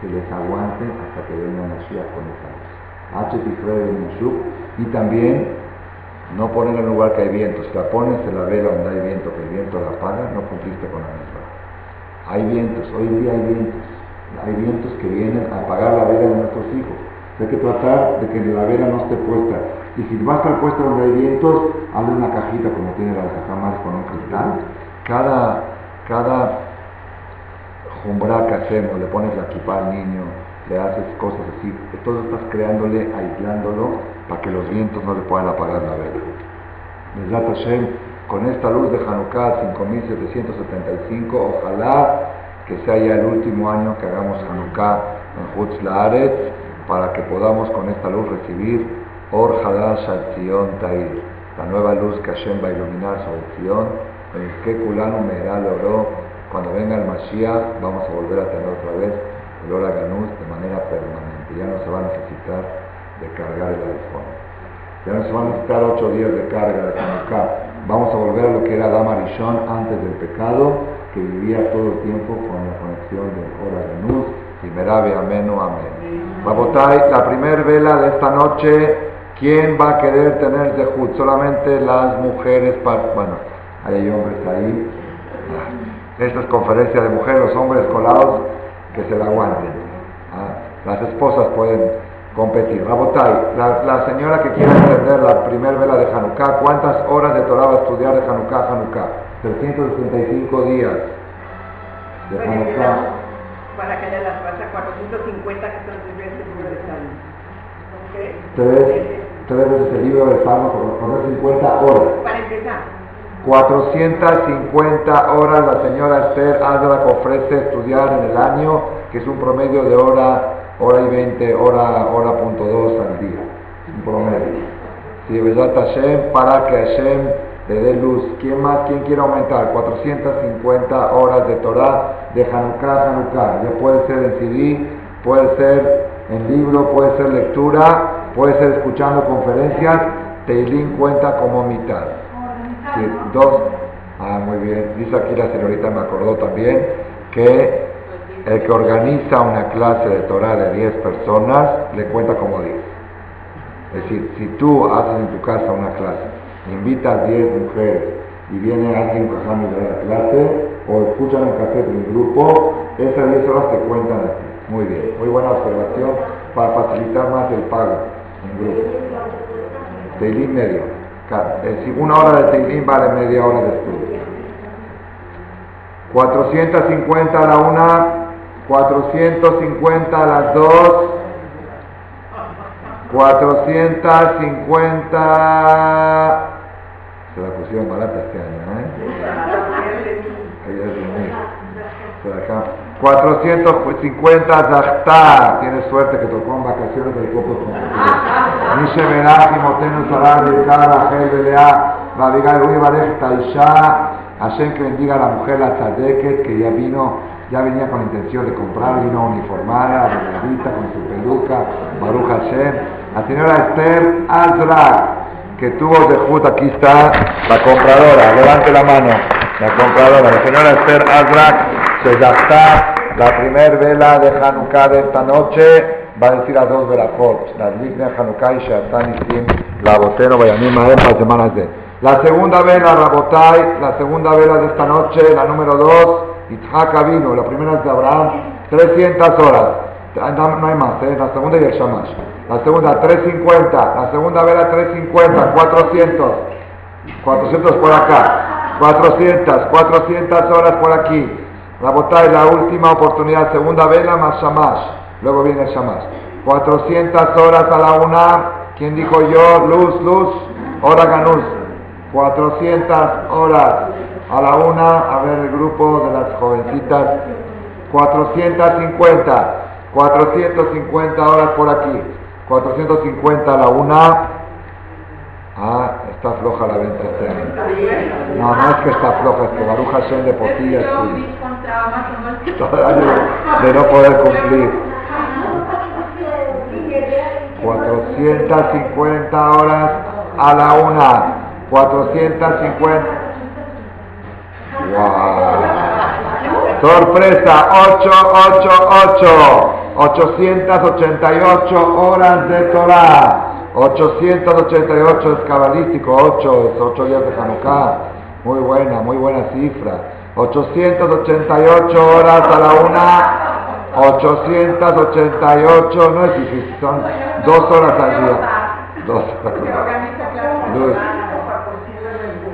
que les aguanten hasta que venga Mashiach con. H. y también no poner en lugar que hay viento. Si la pones en la vela donde hay viento, que el viento la apaga, no cumpliste con la misma. Hay vientos, hoy día hay vientos. Hay vientos que vienen a apagar la vela de nuestros hijos. Hay que tratar de que la vela no esté puesta. Y si va a estar puesta donde hay vientos, hazle una cajita como tiene la de jamás con un cristal. Cada, cada jumbra que hacemos, le pones la equipa al niño, le haces cosas así, todo estás creándole, aislándolo para que los vientos no le puedan apagar la vela. Hashem, con esta luz de Hanukkah 5775, ojalá que sea ya el último año que hagamos Hanukkah en Hutz Laaretz, para que podamos con esta luz recibir Or Hadash Tair, la nueva luz que Hashem va a iluminar sobre Tzion, en que Kulano Meral Oro, cuando venga el Mashiach vamos a volver a tener otra vez el Ora Ganus de manera permanente, ya no se va a necesitar de cargar el iPhone. Ya nos van a necesitar ocho días de carga de Hanukkah. Vamos a volver a lo que era Dama Rishon antes del pecado, que vivía todo el tiempo con la conexión de Hora de Nuz y Merabe Ameno Amén. Babotay, la primer vela de esta noche, ¿quién va a querer tener Zehut? Solamente las mujeres, bueno, hay hombres ahí. Esta es conferencia de mujeres, los hombres colados que se la aguanten. Ah, las esposas pueden competir. Rabotay, la, la señora que quiere entender la primer vela de Hanukkah, ¿cuántas horas de Torah va a estudiar de Hanukkah a Hanukkah? 365 días de Hanukkah. Para que haya las pasas 450 que son los veces el libro de Salmo. Tres, tres veces el libro de Salmo por 50 horas. Para empezar. 450 horas la señora Esther Adra ofrece estudiar en el año, que es un promedio de hora hora y 20, hora, hora punto dos al día, un promedio. Si verdad Hashem, para que Hashem le dé luz. ¿Quién más? ¿Quién quiere aumentar? 450 horas de Torah de Hanukkah Hanukkah. Ya puede ser en CD, puede ser en libro, puede ser lectura, puede ser escuchando conferencias. Teilín cuenta como mitad. Sí, dos. Ah, muy bien. Dice aquí la señorita, me acordó también, que el que organiza una clase de Torah de 10 personas le cuenta como 10. Es decir, si tú haces en tu casa una clase, invitas 10 mujeres y viene alguien cajando de la clase o escuchan el café de un grupo, esas 10 horas te cuentan a ti. Muy bien, muy buena observación para facilitar más el pago en grupo. Teilín medio. Si una hora de Teilín vale media hora de estudio. 450 a la una, 450 a las dos, 450 se la pusieron barata este año, ¿eh? Acá. 450 Zahtar, tiene. Suerte que tocó en vacaciones del Copo Nishe Berach, Motenu Sarar, Yirkara, Rachel, Belea, Babigal, Uri, Barej, Taisha, Hashem que bendiga a la mujer, la Tzadeket, que ya vino, ya venía con la intención de comprar, vino uniformada, con su peluca, Baruch Hashem. La señora Esther Azrak, que tuvo de Jut, aquí está la compradora, levante la mano, la compradora, la señora Esther Azrak, se ya está la primer vela de Hanukkah de esta noche, va a decir a dos velajot, la de Hanukkah y Shatan y la botero, Bayanim Maem, para semanas de. La segunda vela, Rabotai, la segunda vela de esta noche, la número dos, Itzhak vino, la primera es de Abraham, 300 horas. No hay más, ¿eh? la segunda y el Shamash. La segunda, 350. La segunda vela, 350. 400. 400 por acá. 400. 400 horas por aquí. La botella, la última oportunidad, segunda vela más Shamash. Luego viene el Shamash. 400 horas a la una. ¿Quién dijo yo? Luz, luz. Hora ganús. 400 horas a la una. A ver el grupo de las jovencitas. 450. 450 horas por aquí. 450 a la una. Ah, está floja la venta este año. No, no es que está floja, es que Baruja Hashem de potillas de no poder cumplir. 450 horas a la una. 450. Wow. Sorpresa, 888. 888 horas de Torah. 888 es cabalístico, 8 es 8 días de Hanukkah. Muy buena, muy buena cifra. 888 horas a la una. 888, no es difícil, son dos horas al día. Dos horas.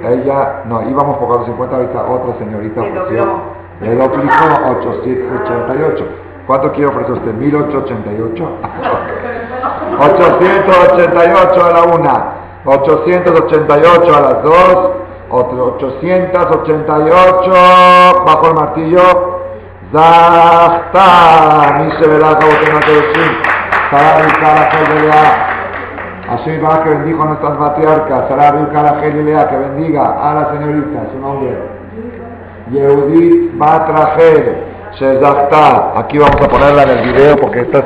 Ella, no, íbamos por 450, ahorita otra señorita ofreció. Le lo aplicó 888. ¿Cuánto quiere ofrecer usted? 1888. 888 a la una, 888 a las dos, 888 bajo el martillo, Zahta, Sarah Rikara Gelilea, Así va que bendijo a nuestras matriarcas, Sarah Rikara Gelilea, que bendiga a la señorita, su nombre, Yehudit Batrajel, Shezahta, aquí vamos a ponerla en el video porque esta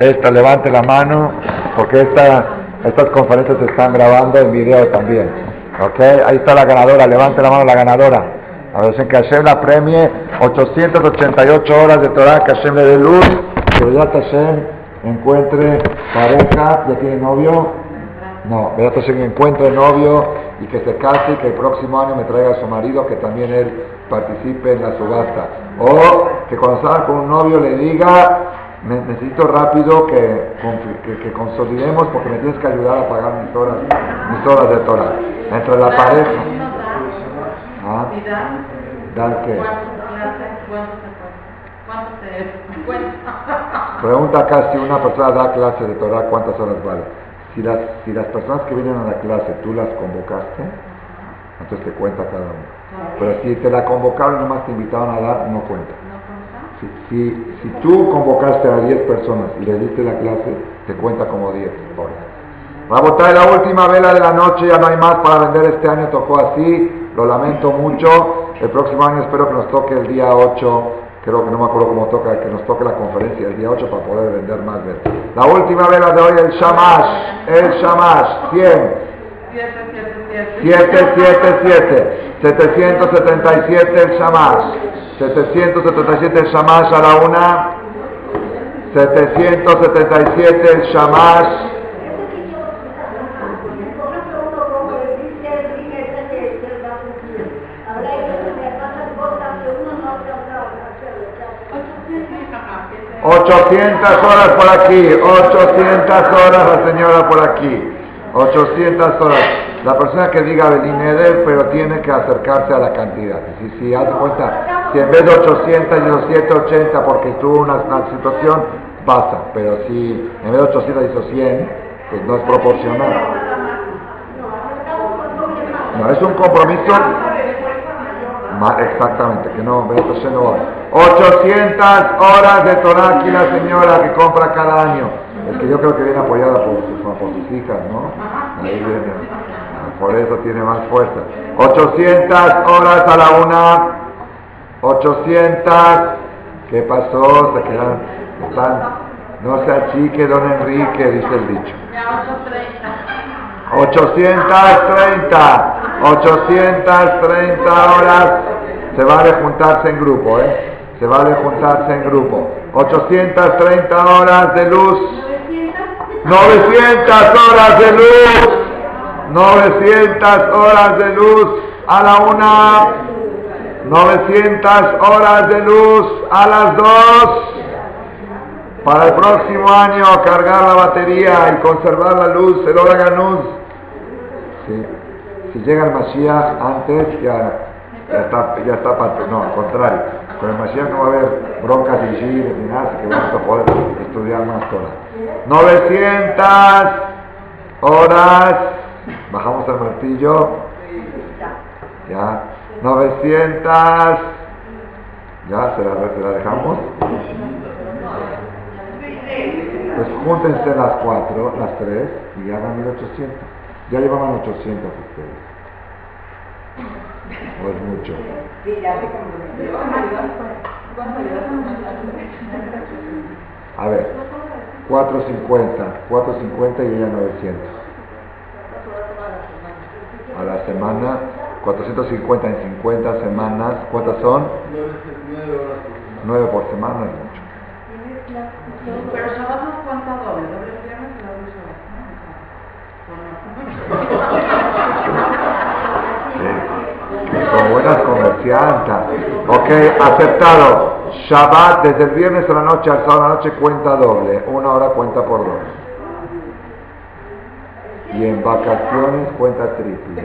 esta, levante la mano, porque esta, estas conferencias se están grabando en video también. ¿Ok? Ahí está la ganadora, levante la mano la ganadora. A ver, si que Hashem la premie 888 horas de Torah, que Hashem le dé luz, que Hashem encuentre pareja, ya tiene novio. No, que Hashem encuentre novio y que se case y que el próximo año me traiga a su marido, que también él participe en la subasta. O que cuando salga con un novio le diga, necesito rápido que, que, consolidemos porque me tienes que ayudar a pagar mis horas, mis horas de Torah. Entre la pareja. ¿Ah? ¿Dar qué? Pregunta acá si una persona da clase de Torah, ¿cuántas horas vale? Si las, si las personas que vienen a la clase tú las convocaste, entonces te cuenta cada uno. Pero si te la convocaron y nomás te invitaron a dar, no cuenta. Si, si, tú convocaste a 10 personas y le diste la clase, te cuenta como 10 horas. Vamos a la última vela de la noche, ya no hay más para vender este año, tocó así, lo lamento mucho. El próximo año espero que nos toque el día 8 creo que no me acuerdo cómo toca, que nos toque la conferencia el día 8 para poder vender más velas. La última vela de hoy, el Shamash, el Shamash, 100. 777, 777 el Shamash, 777 el Shamash a la una, 777 el Shamash. ¡800 horas por aquí! ¡800 horas la señora por aquí! 800 horas. La persona que diga Belineder, pero tiene que acercarse a la cantidad. Si, si hace cuenta, si en vez de 800 hizo 780 porque tuvo una, una situación, basta. Pero si en vez de 800 hizo 100, pues no es proporcional. No, es un compromiso. Exactamente, que no, 800 horas de Torah aquí la señora que compra cada año. Es que yo creo que viene apoyada por sus, hijas, ¿no? Ahí viene. Por eso tiene más fuerza. 800 horas a la una. 800. ¿Qué pasó? Se quedan. Están. No se achique, don Enrique, dice el dicho. 830. 830 horas. Se vale juntarse en grupo, ¿eh? Se vale juntarse en grupo. 830 horas de luz 900 horas de luz, 900 horas de luz a la una, 900 horas de luz a las dos. Para el próximo año cargar la batería y conservar la luz, el Oraganuz. Sí. Si llega el Mashiach antes, ya, ya está, ya está, no, al contrario. Con el Mashiach no va a haber broncas y ni nada, que vamos a poder estudiar más Torah. 900 horas. Bajamos el martillo. Ya. 900. Ya, se la, dejamos. Pues júntense las cuatro, las tres, y hagan 1800. Ya llevaban 800 ustedes. No es mucho. A ver, 450, 450 y ella 900. A la semana, 450 en 50 semanas, ¿cuántas son? 9 por semana es mucho. Pero sábado cuánto doble, doble Sí, son buenas comerciantes. Ok, aceptado. Shabbat desde el viernes a la noche al sábado a la noche cuenta doble, una hora cuenta por dos. Y en vacaciones cuenta triple.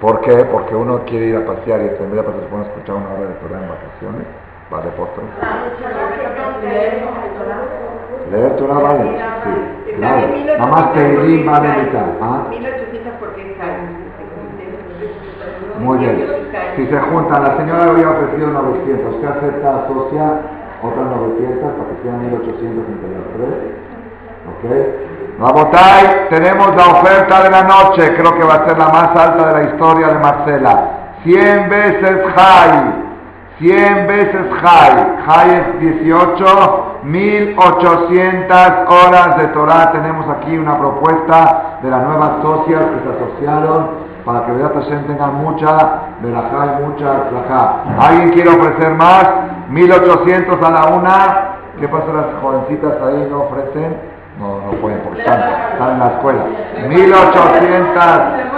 ¿Por qué? Porque uno quiere ir a pasear y en vez de se pone escuchar una hora de Torah en vacaciones, vale por tres. Leer Torah vale, sí, claro. Nada más que ir vale mitad. ¿ah? Muy bien. Si se juntan, la señora había ofrecido 900. ¿Qué acepta asociar otras 900 para que sean 1800 entre las tres? ¿Ok? Rabotai, tenemos la oferta de la noche. Creo que va a ser la más alta de la historia de Marcela. 100 veces high. 100 veces high. High es 18. 1800 horas de Torah. Tenemos aquí una propuesta de las nuevas socias que se asociaron para que Vedat Hashem tenga mucha verajá y mucha flajá. ¿Alguien quiere ofrecer más? 1800 a la una. ¿Qué pasa las jovencitas ahí no ofrecen? No, no pueden porque están, están en la escuela. 1800.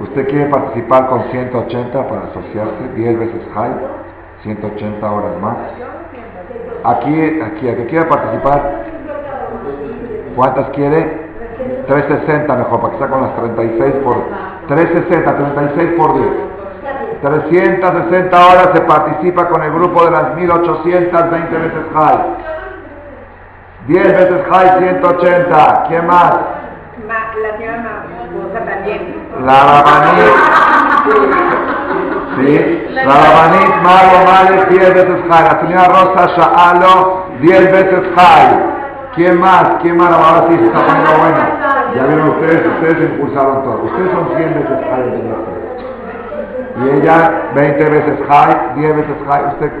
¿Usted quiere participar con 180 para asociarse? 10 veces high, 180 horas más. Aquí, aquí, ¿a que quiere participar? ¿Cuántas quiere? 360 mejor, para que sea con las 36 por 360, 36 por 10. 360 horas se participa con el grupo de las 1820 veces high. 10 veces high, 180. ¿Quién más? La señora también. La Rabanit. Sí. Rabanit, Mago Males, 10 veces high. La señora Rosa Shaalo, 10 veces high. ¿Quién más? ¿Quién más? Ahora sí se está poniendo bueno. Ya vieron ustedes, ustedes impulsaron todo. Ustedes son 100 veces high de Y ella 20 veces high, 10 veces high. Usted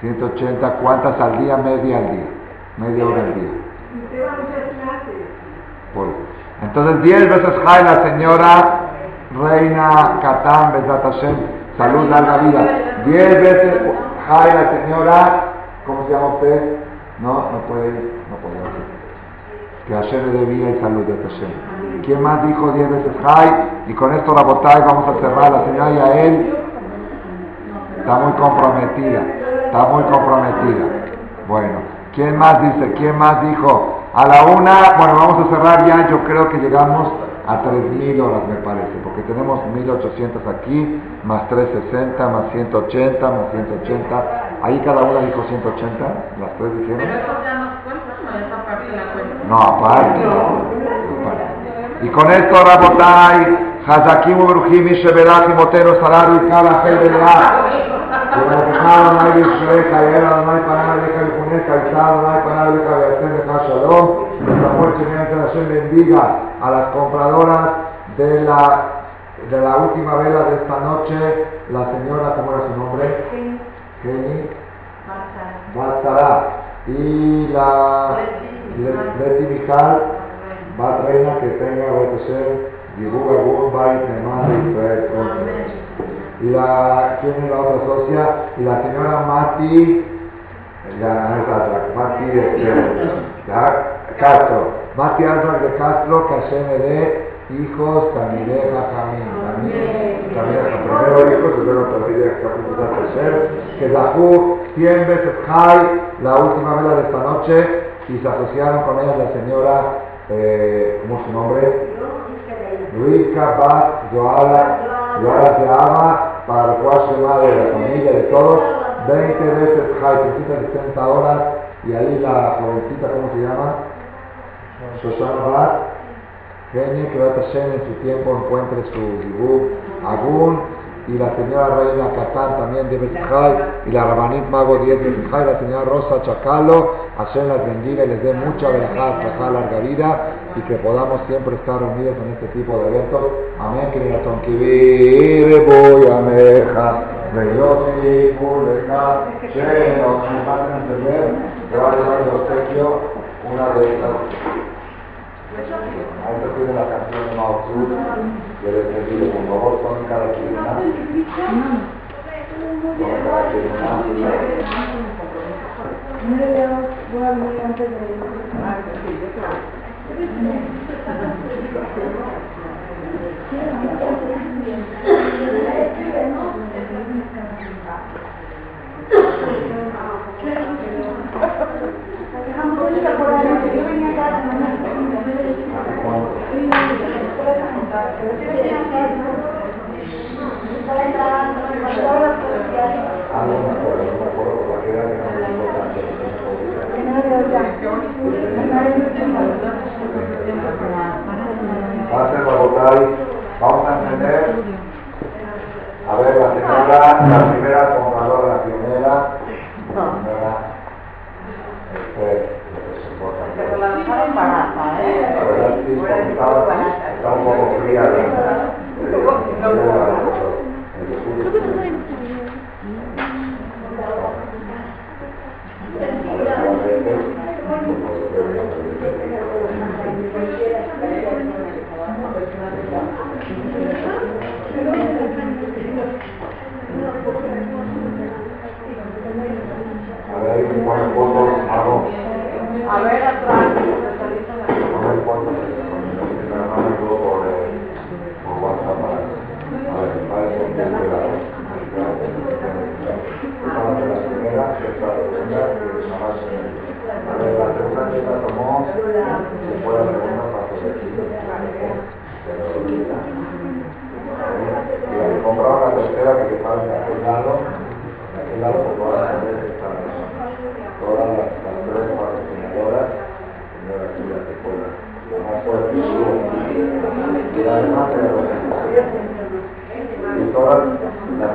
180, ¿cuántas al día? Media al día. Media hora al día. Por, entonces 10 veces high la señora Reina Catán Besat Hashem, salud, larga vida. 10 veces high la señora, ¿cómo se llama usted? No, no puede ir, no puede ir. Que Hashem le dé vida y salud de Hashem. ¿Quién más dijo 10 veces high? Y con esto la botella vamos a cerrar. La señora Yael está muy comprometida, está muy comprometida. Bueno, ¿quién más dice? ¿Quién más dijo? A la una, bueno, vamos a cerrar ya, yo creo que llegamos a 3.000 horas me parece, porque tenemos 1.800 aquí, más 360, más 180, más 180. Ahí cada una dijo 180, las tres dijeron. Pero eso ya nos cuenta, no, aparte la cuenta. No, aparte. Y con esto, Rabotai, Hazakim Uberujim, Isheberach, Motero, Salaru, y Kala, Helbelach. וברכך אדוני בישראל חייל אדוני פניו אליך לפונך יצא אדוני פניו אליך ויעשה לך שלום וסמוך que Hashem bendiga a las compradoras de la de la última vela de esta noche la señora ¿cómo era su nombre? Kenny. Baltara y la Leti Mijal. Reina que tenga a ser. Yibu Agun Bait Neman Israel y la, ¿quién es la otra socia? Y la señora Mati, la, Mati este, Castro, Mati Álvarez de Castro, que se me dé hijos, Camille Jajamín, también primero hijos, luego también que Zahú 100 veces high, la última vela de esta noche, y se asociaron con ella la señora, eh, ¿cómo es su nombre? Luisa Bat Joala y ahora se ama para el madre de la familia, de todos, 20 veces de 60 horas, y ahí la jovencita, ¿cómo se llama? Shoshana Bat, genio que va a en su tiempo encuentre su dibujo, Agun, y la señora Reina Catán también de y la Rabanit Mago 10 de Betijay, la señora Rosa Chacalo, Hashem las bendiga y les dé mucha verajá, larga vida, y que podamos siempre estar unidos en este tipo de eventos. Amén, que la que vive voy a meja, Reyoti, Kuleja, Sheno, que me van a entender, que va a llevar el obsequio una de estas. Ahí se tiene la canción de Mao Tzu, que les bendiga, por favor, son cada quien. Con cada quien. antes de vamos a entender. A ver, la señora,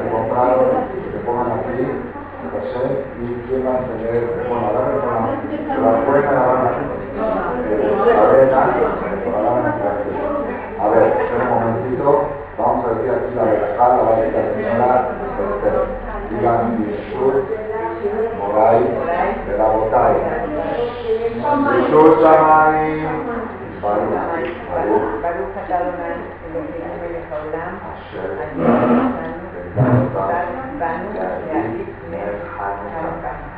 que compraron, que pongan aquí, no sé, y quieran tener, bueno, la la buena la van a la arena, la van a ver, un momentito, vamos a decir aquí la verajá, la varita señora, digan Moray, de la botay. Baruch, Baruch, Baruch, Baruch, Baruch, Baruch, Baruch,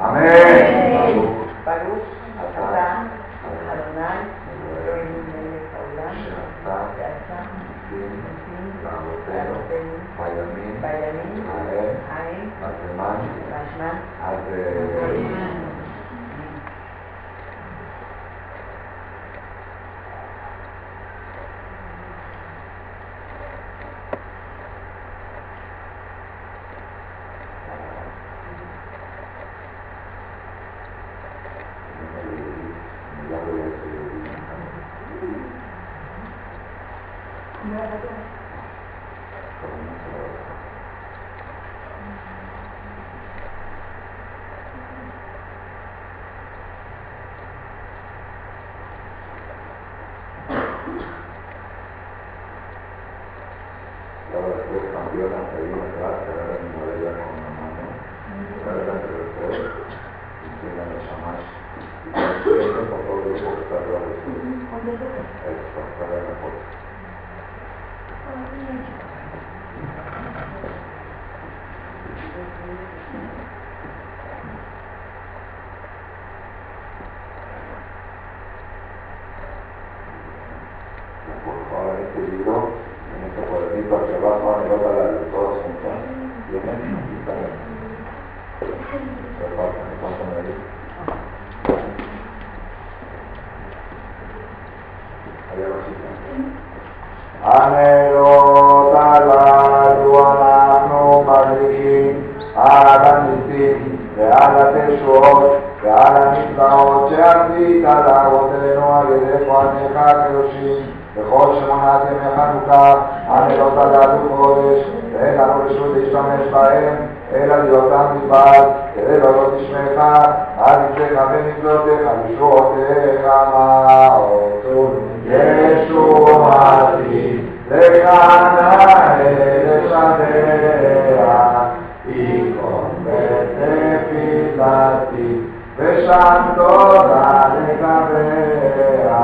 Amén. ברוך אתה אדוני אלוהינו מלך העולם שעשה ניסים לאבותינו בימים בימים ההם ההם בזמן והזמן favor, este libro, en este cuadernito hacia abajo, anótala de todas juntas. ¿Vienen? Aquí están. Se pasan, se pasan ahí. Ahí abajito. הנרות הללו אנחנו מדליקים על הניסים ועל התשועות ועל הנפלאות שעשית לאבותינו על ידי כהניך הקדושים Δεχόρισε μονάδι μια χανουκά, ανελότα λαδού χώρες, έλα νορισούνται εις τα μεσπαέν, έλα διωτάν την μπαρ, έλα ρωτής μεχά, άριξε χαμένη πλώτε, χαλισότε χαμάωτον. Ιησού μαζί, δε χανά ελεξανδέρα, οίκον μετέφυλατη, δε σαν τώρα δε καβέρα,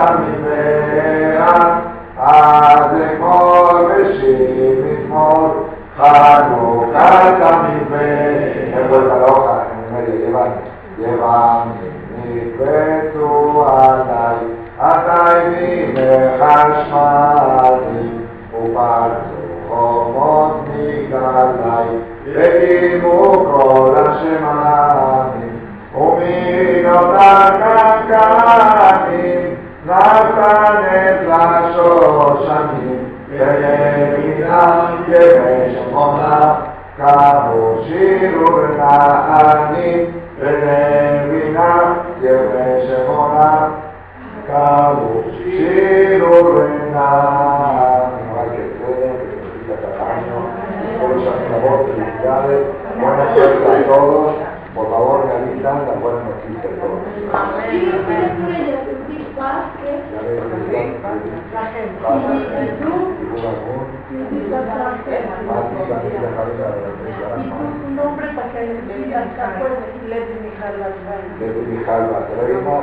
cada año, todos los favor, felicidades, buenas suerte a todos, por favor realizan las buenas noticias todos. Ya ves, desde mi jalba reina,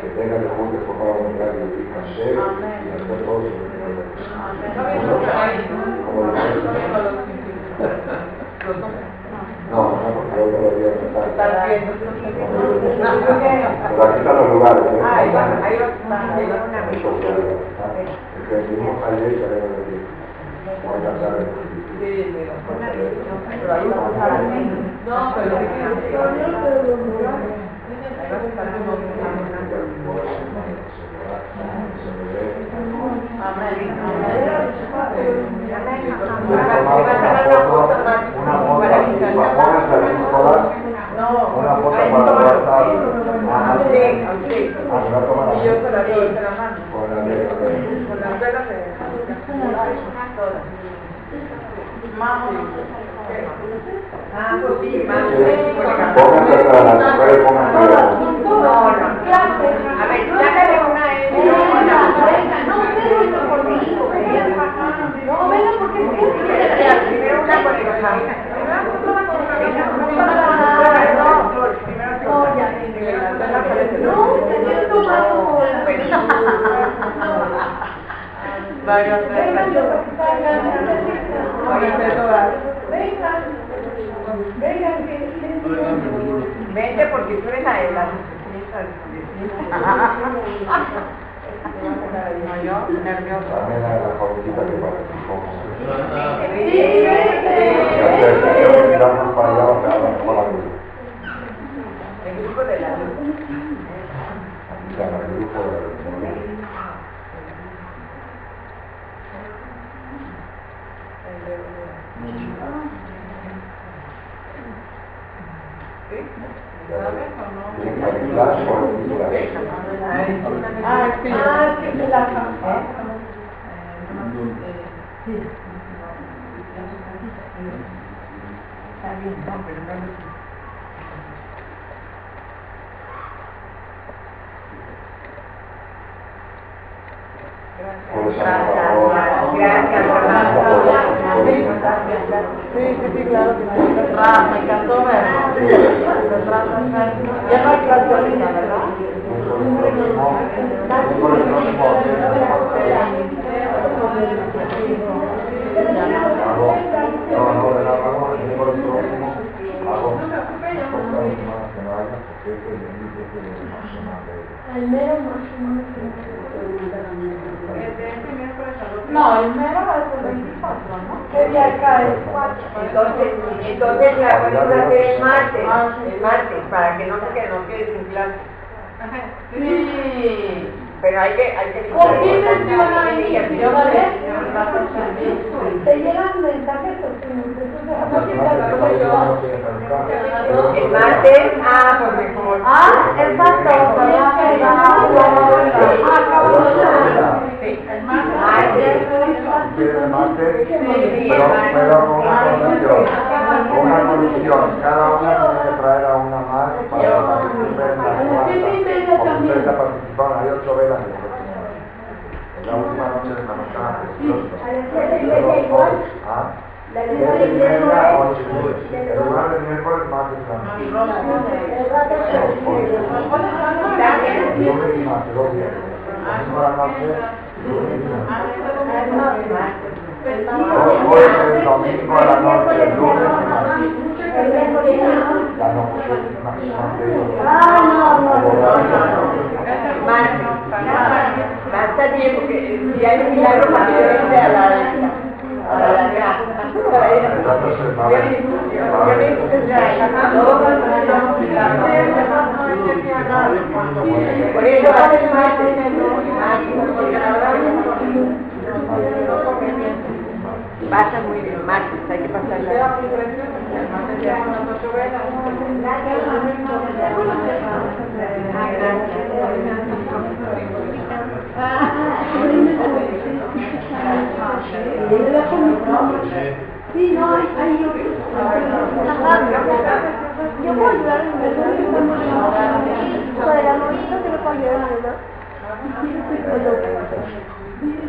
que tenga de juntos por favor un gran y Hashem, y hacer todos No, no, porque yo todavía no está. Pero aquí están los. El. Voy a el No, pero Una foto, para Ah. Ah. Ah, pues sí, más. No. A ver, una eh, No, no venga, porque es Primero una con. No, yo Vengan, vengan, que Vente porque tú eres la de las No, yo nerviosa. También a la jovencita que participó. Sí, Ya sé, vente. yo miramos para allá, para allá, para la luz. El grupo de la luz. El grupo de la luz. ¿En calidad o en titularidad? Ah, sí. Ah, sí, se la Por eso, por favor. Gracias, Sí, sí, sí, claro que sí. Me encantó verlo. Ya no hay clase ahorita, ¿verdad? El mero. No, el mero es el 24, ¿no? ¿Qué día cae? Entonces, entonces la podemos hacer el martes, el martes, para que no se quede, no quede sin clase. Sí. Pero hay que, hay que ¿Con quién menciona ahí? Yo Te llegan mensajes El martes, ah, pues mejor. Ah, exacto. Sí. El martes. Quiere el pero, pero con una condición, con una condición, cada una tiene que traer a una más para participar en la cuarta, como ustedes ya participaron, hay ocho velas mes. En la última noche de preciosa. ¿Ah? Media, ocho y media. El martes, miércoles, martes, y miércoles. Lunes y martes, dos días. La misma noche, lunes y martes. Hoy es el domingo a la noche, el lunes y martes. La noche, Ah, no, no, Martes. Basta bien, porque si hay un milagro para que vente a la a la larga. Entonces, va a haber- va a haber- Por eso va a ser martes. Pasa muy bien, martes, hay que pasarla. Sí, no, hay, Yo puedo ayudar en el Con el amorito que no puedo ayudar de no, Pero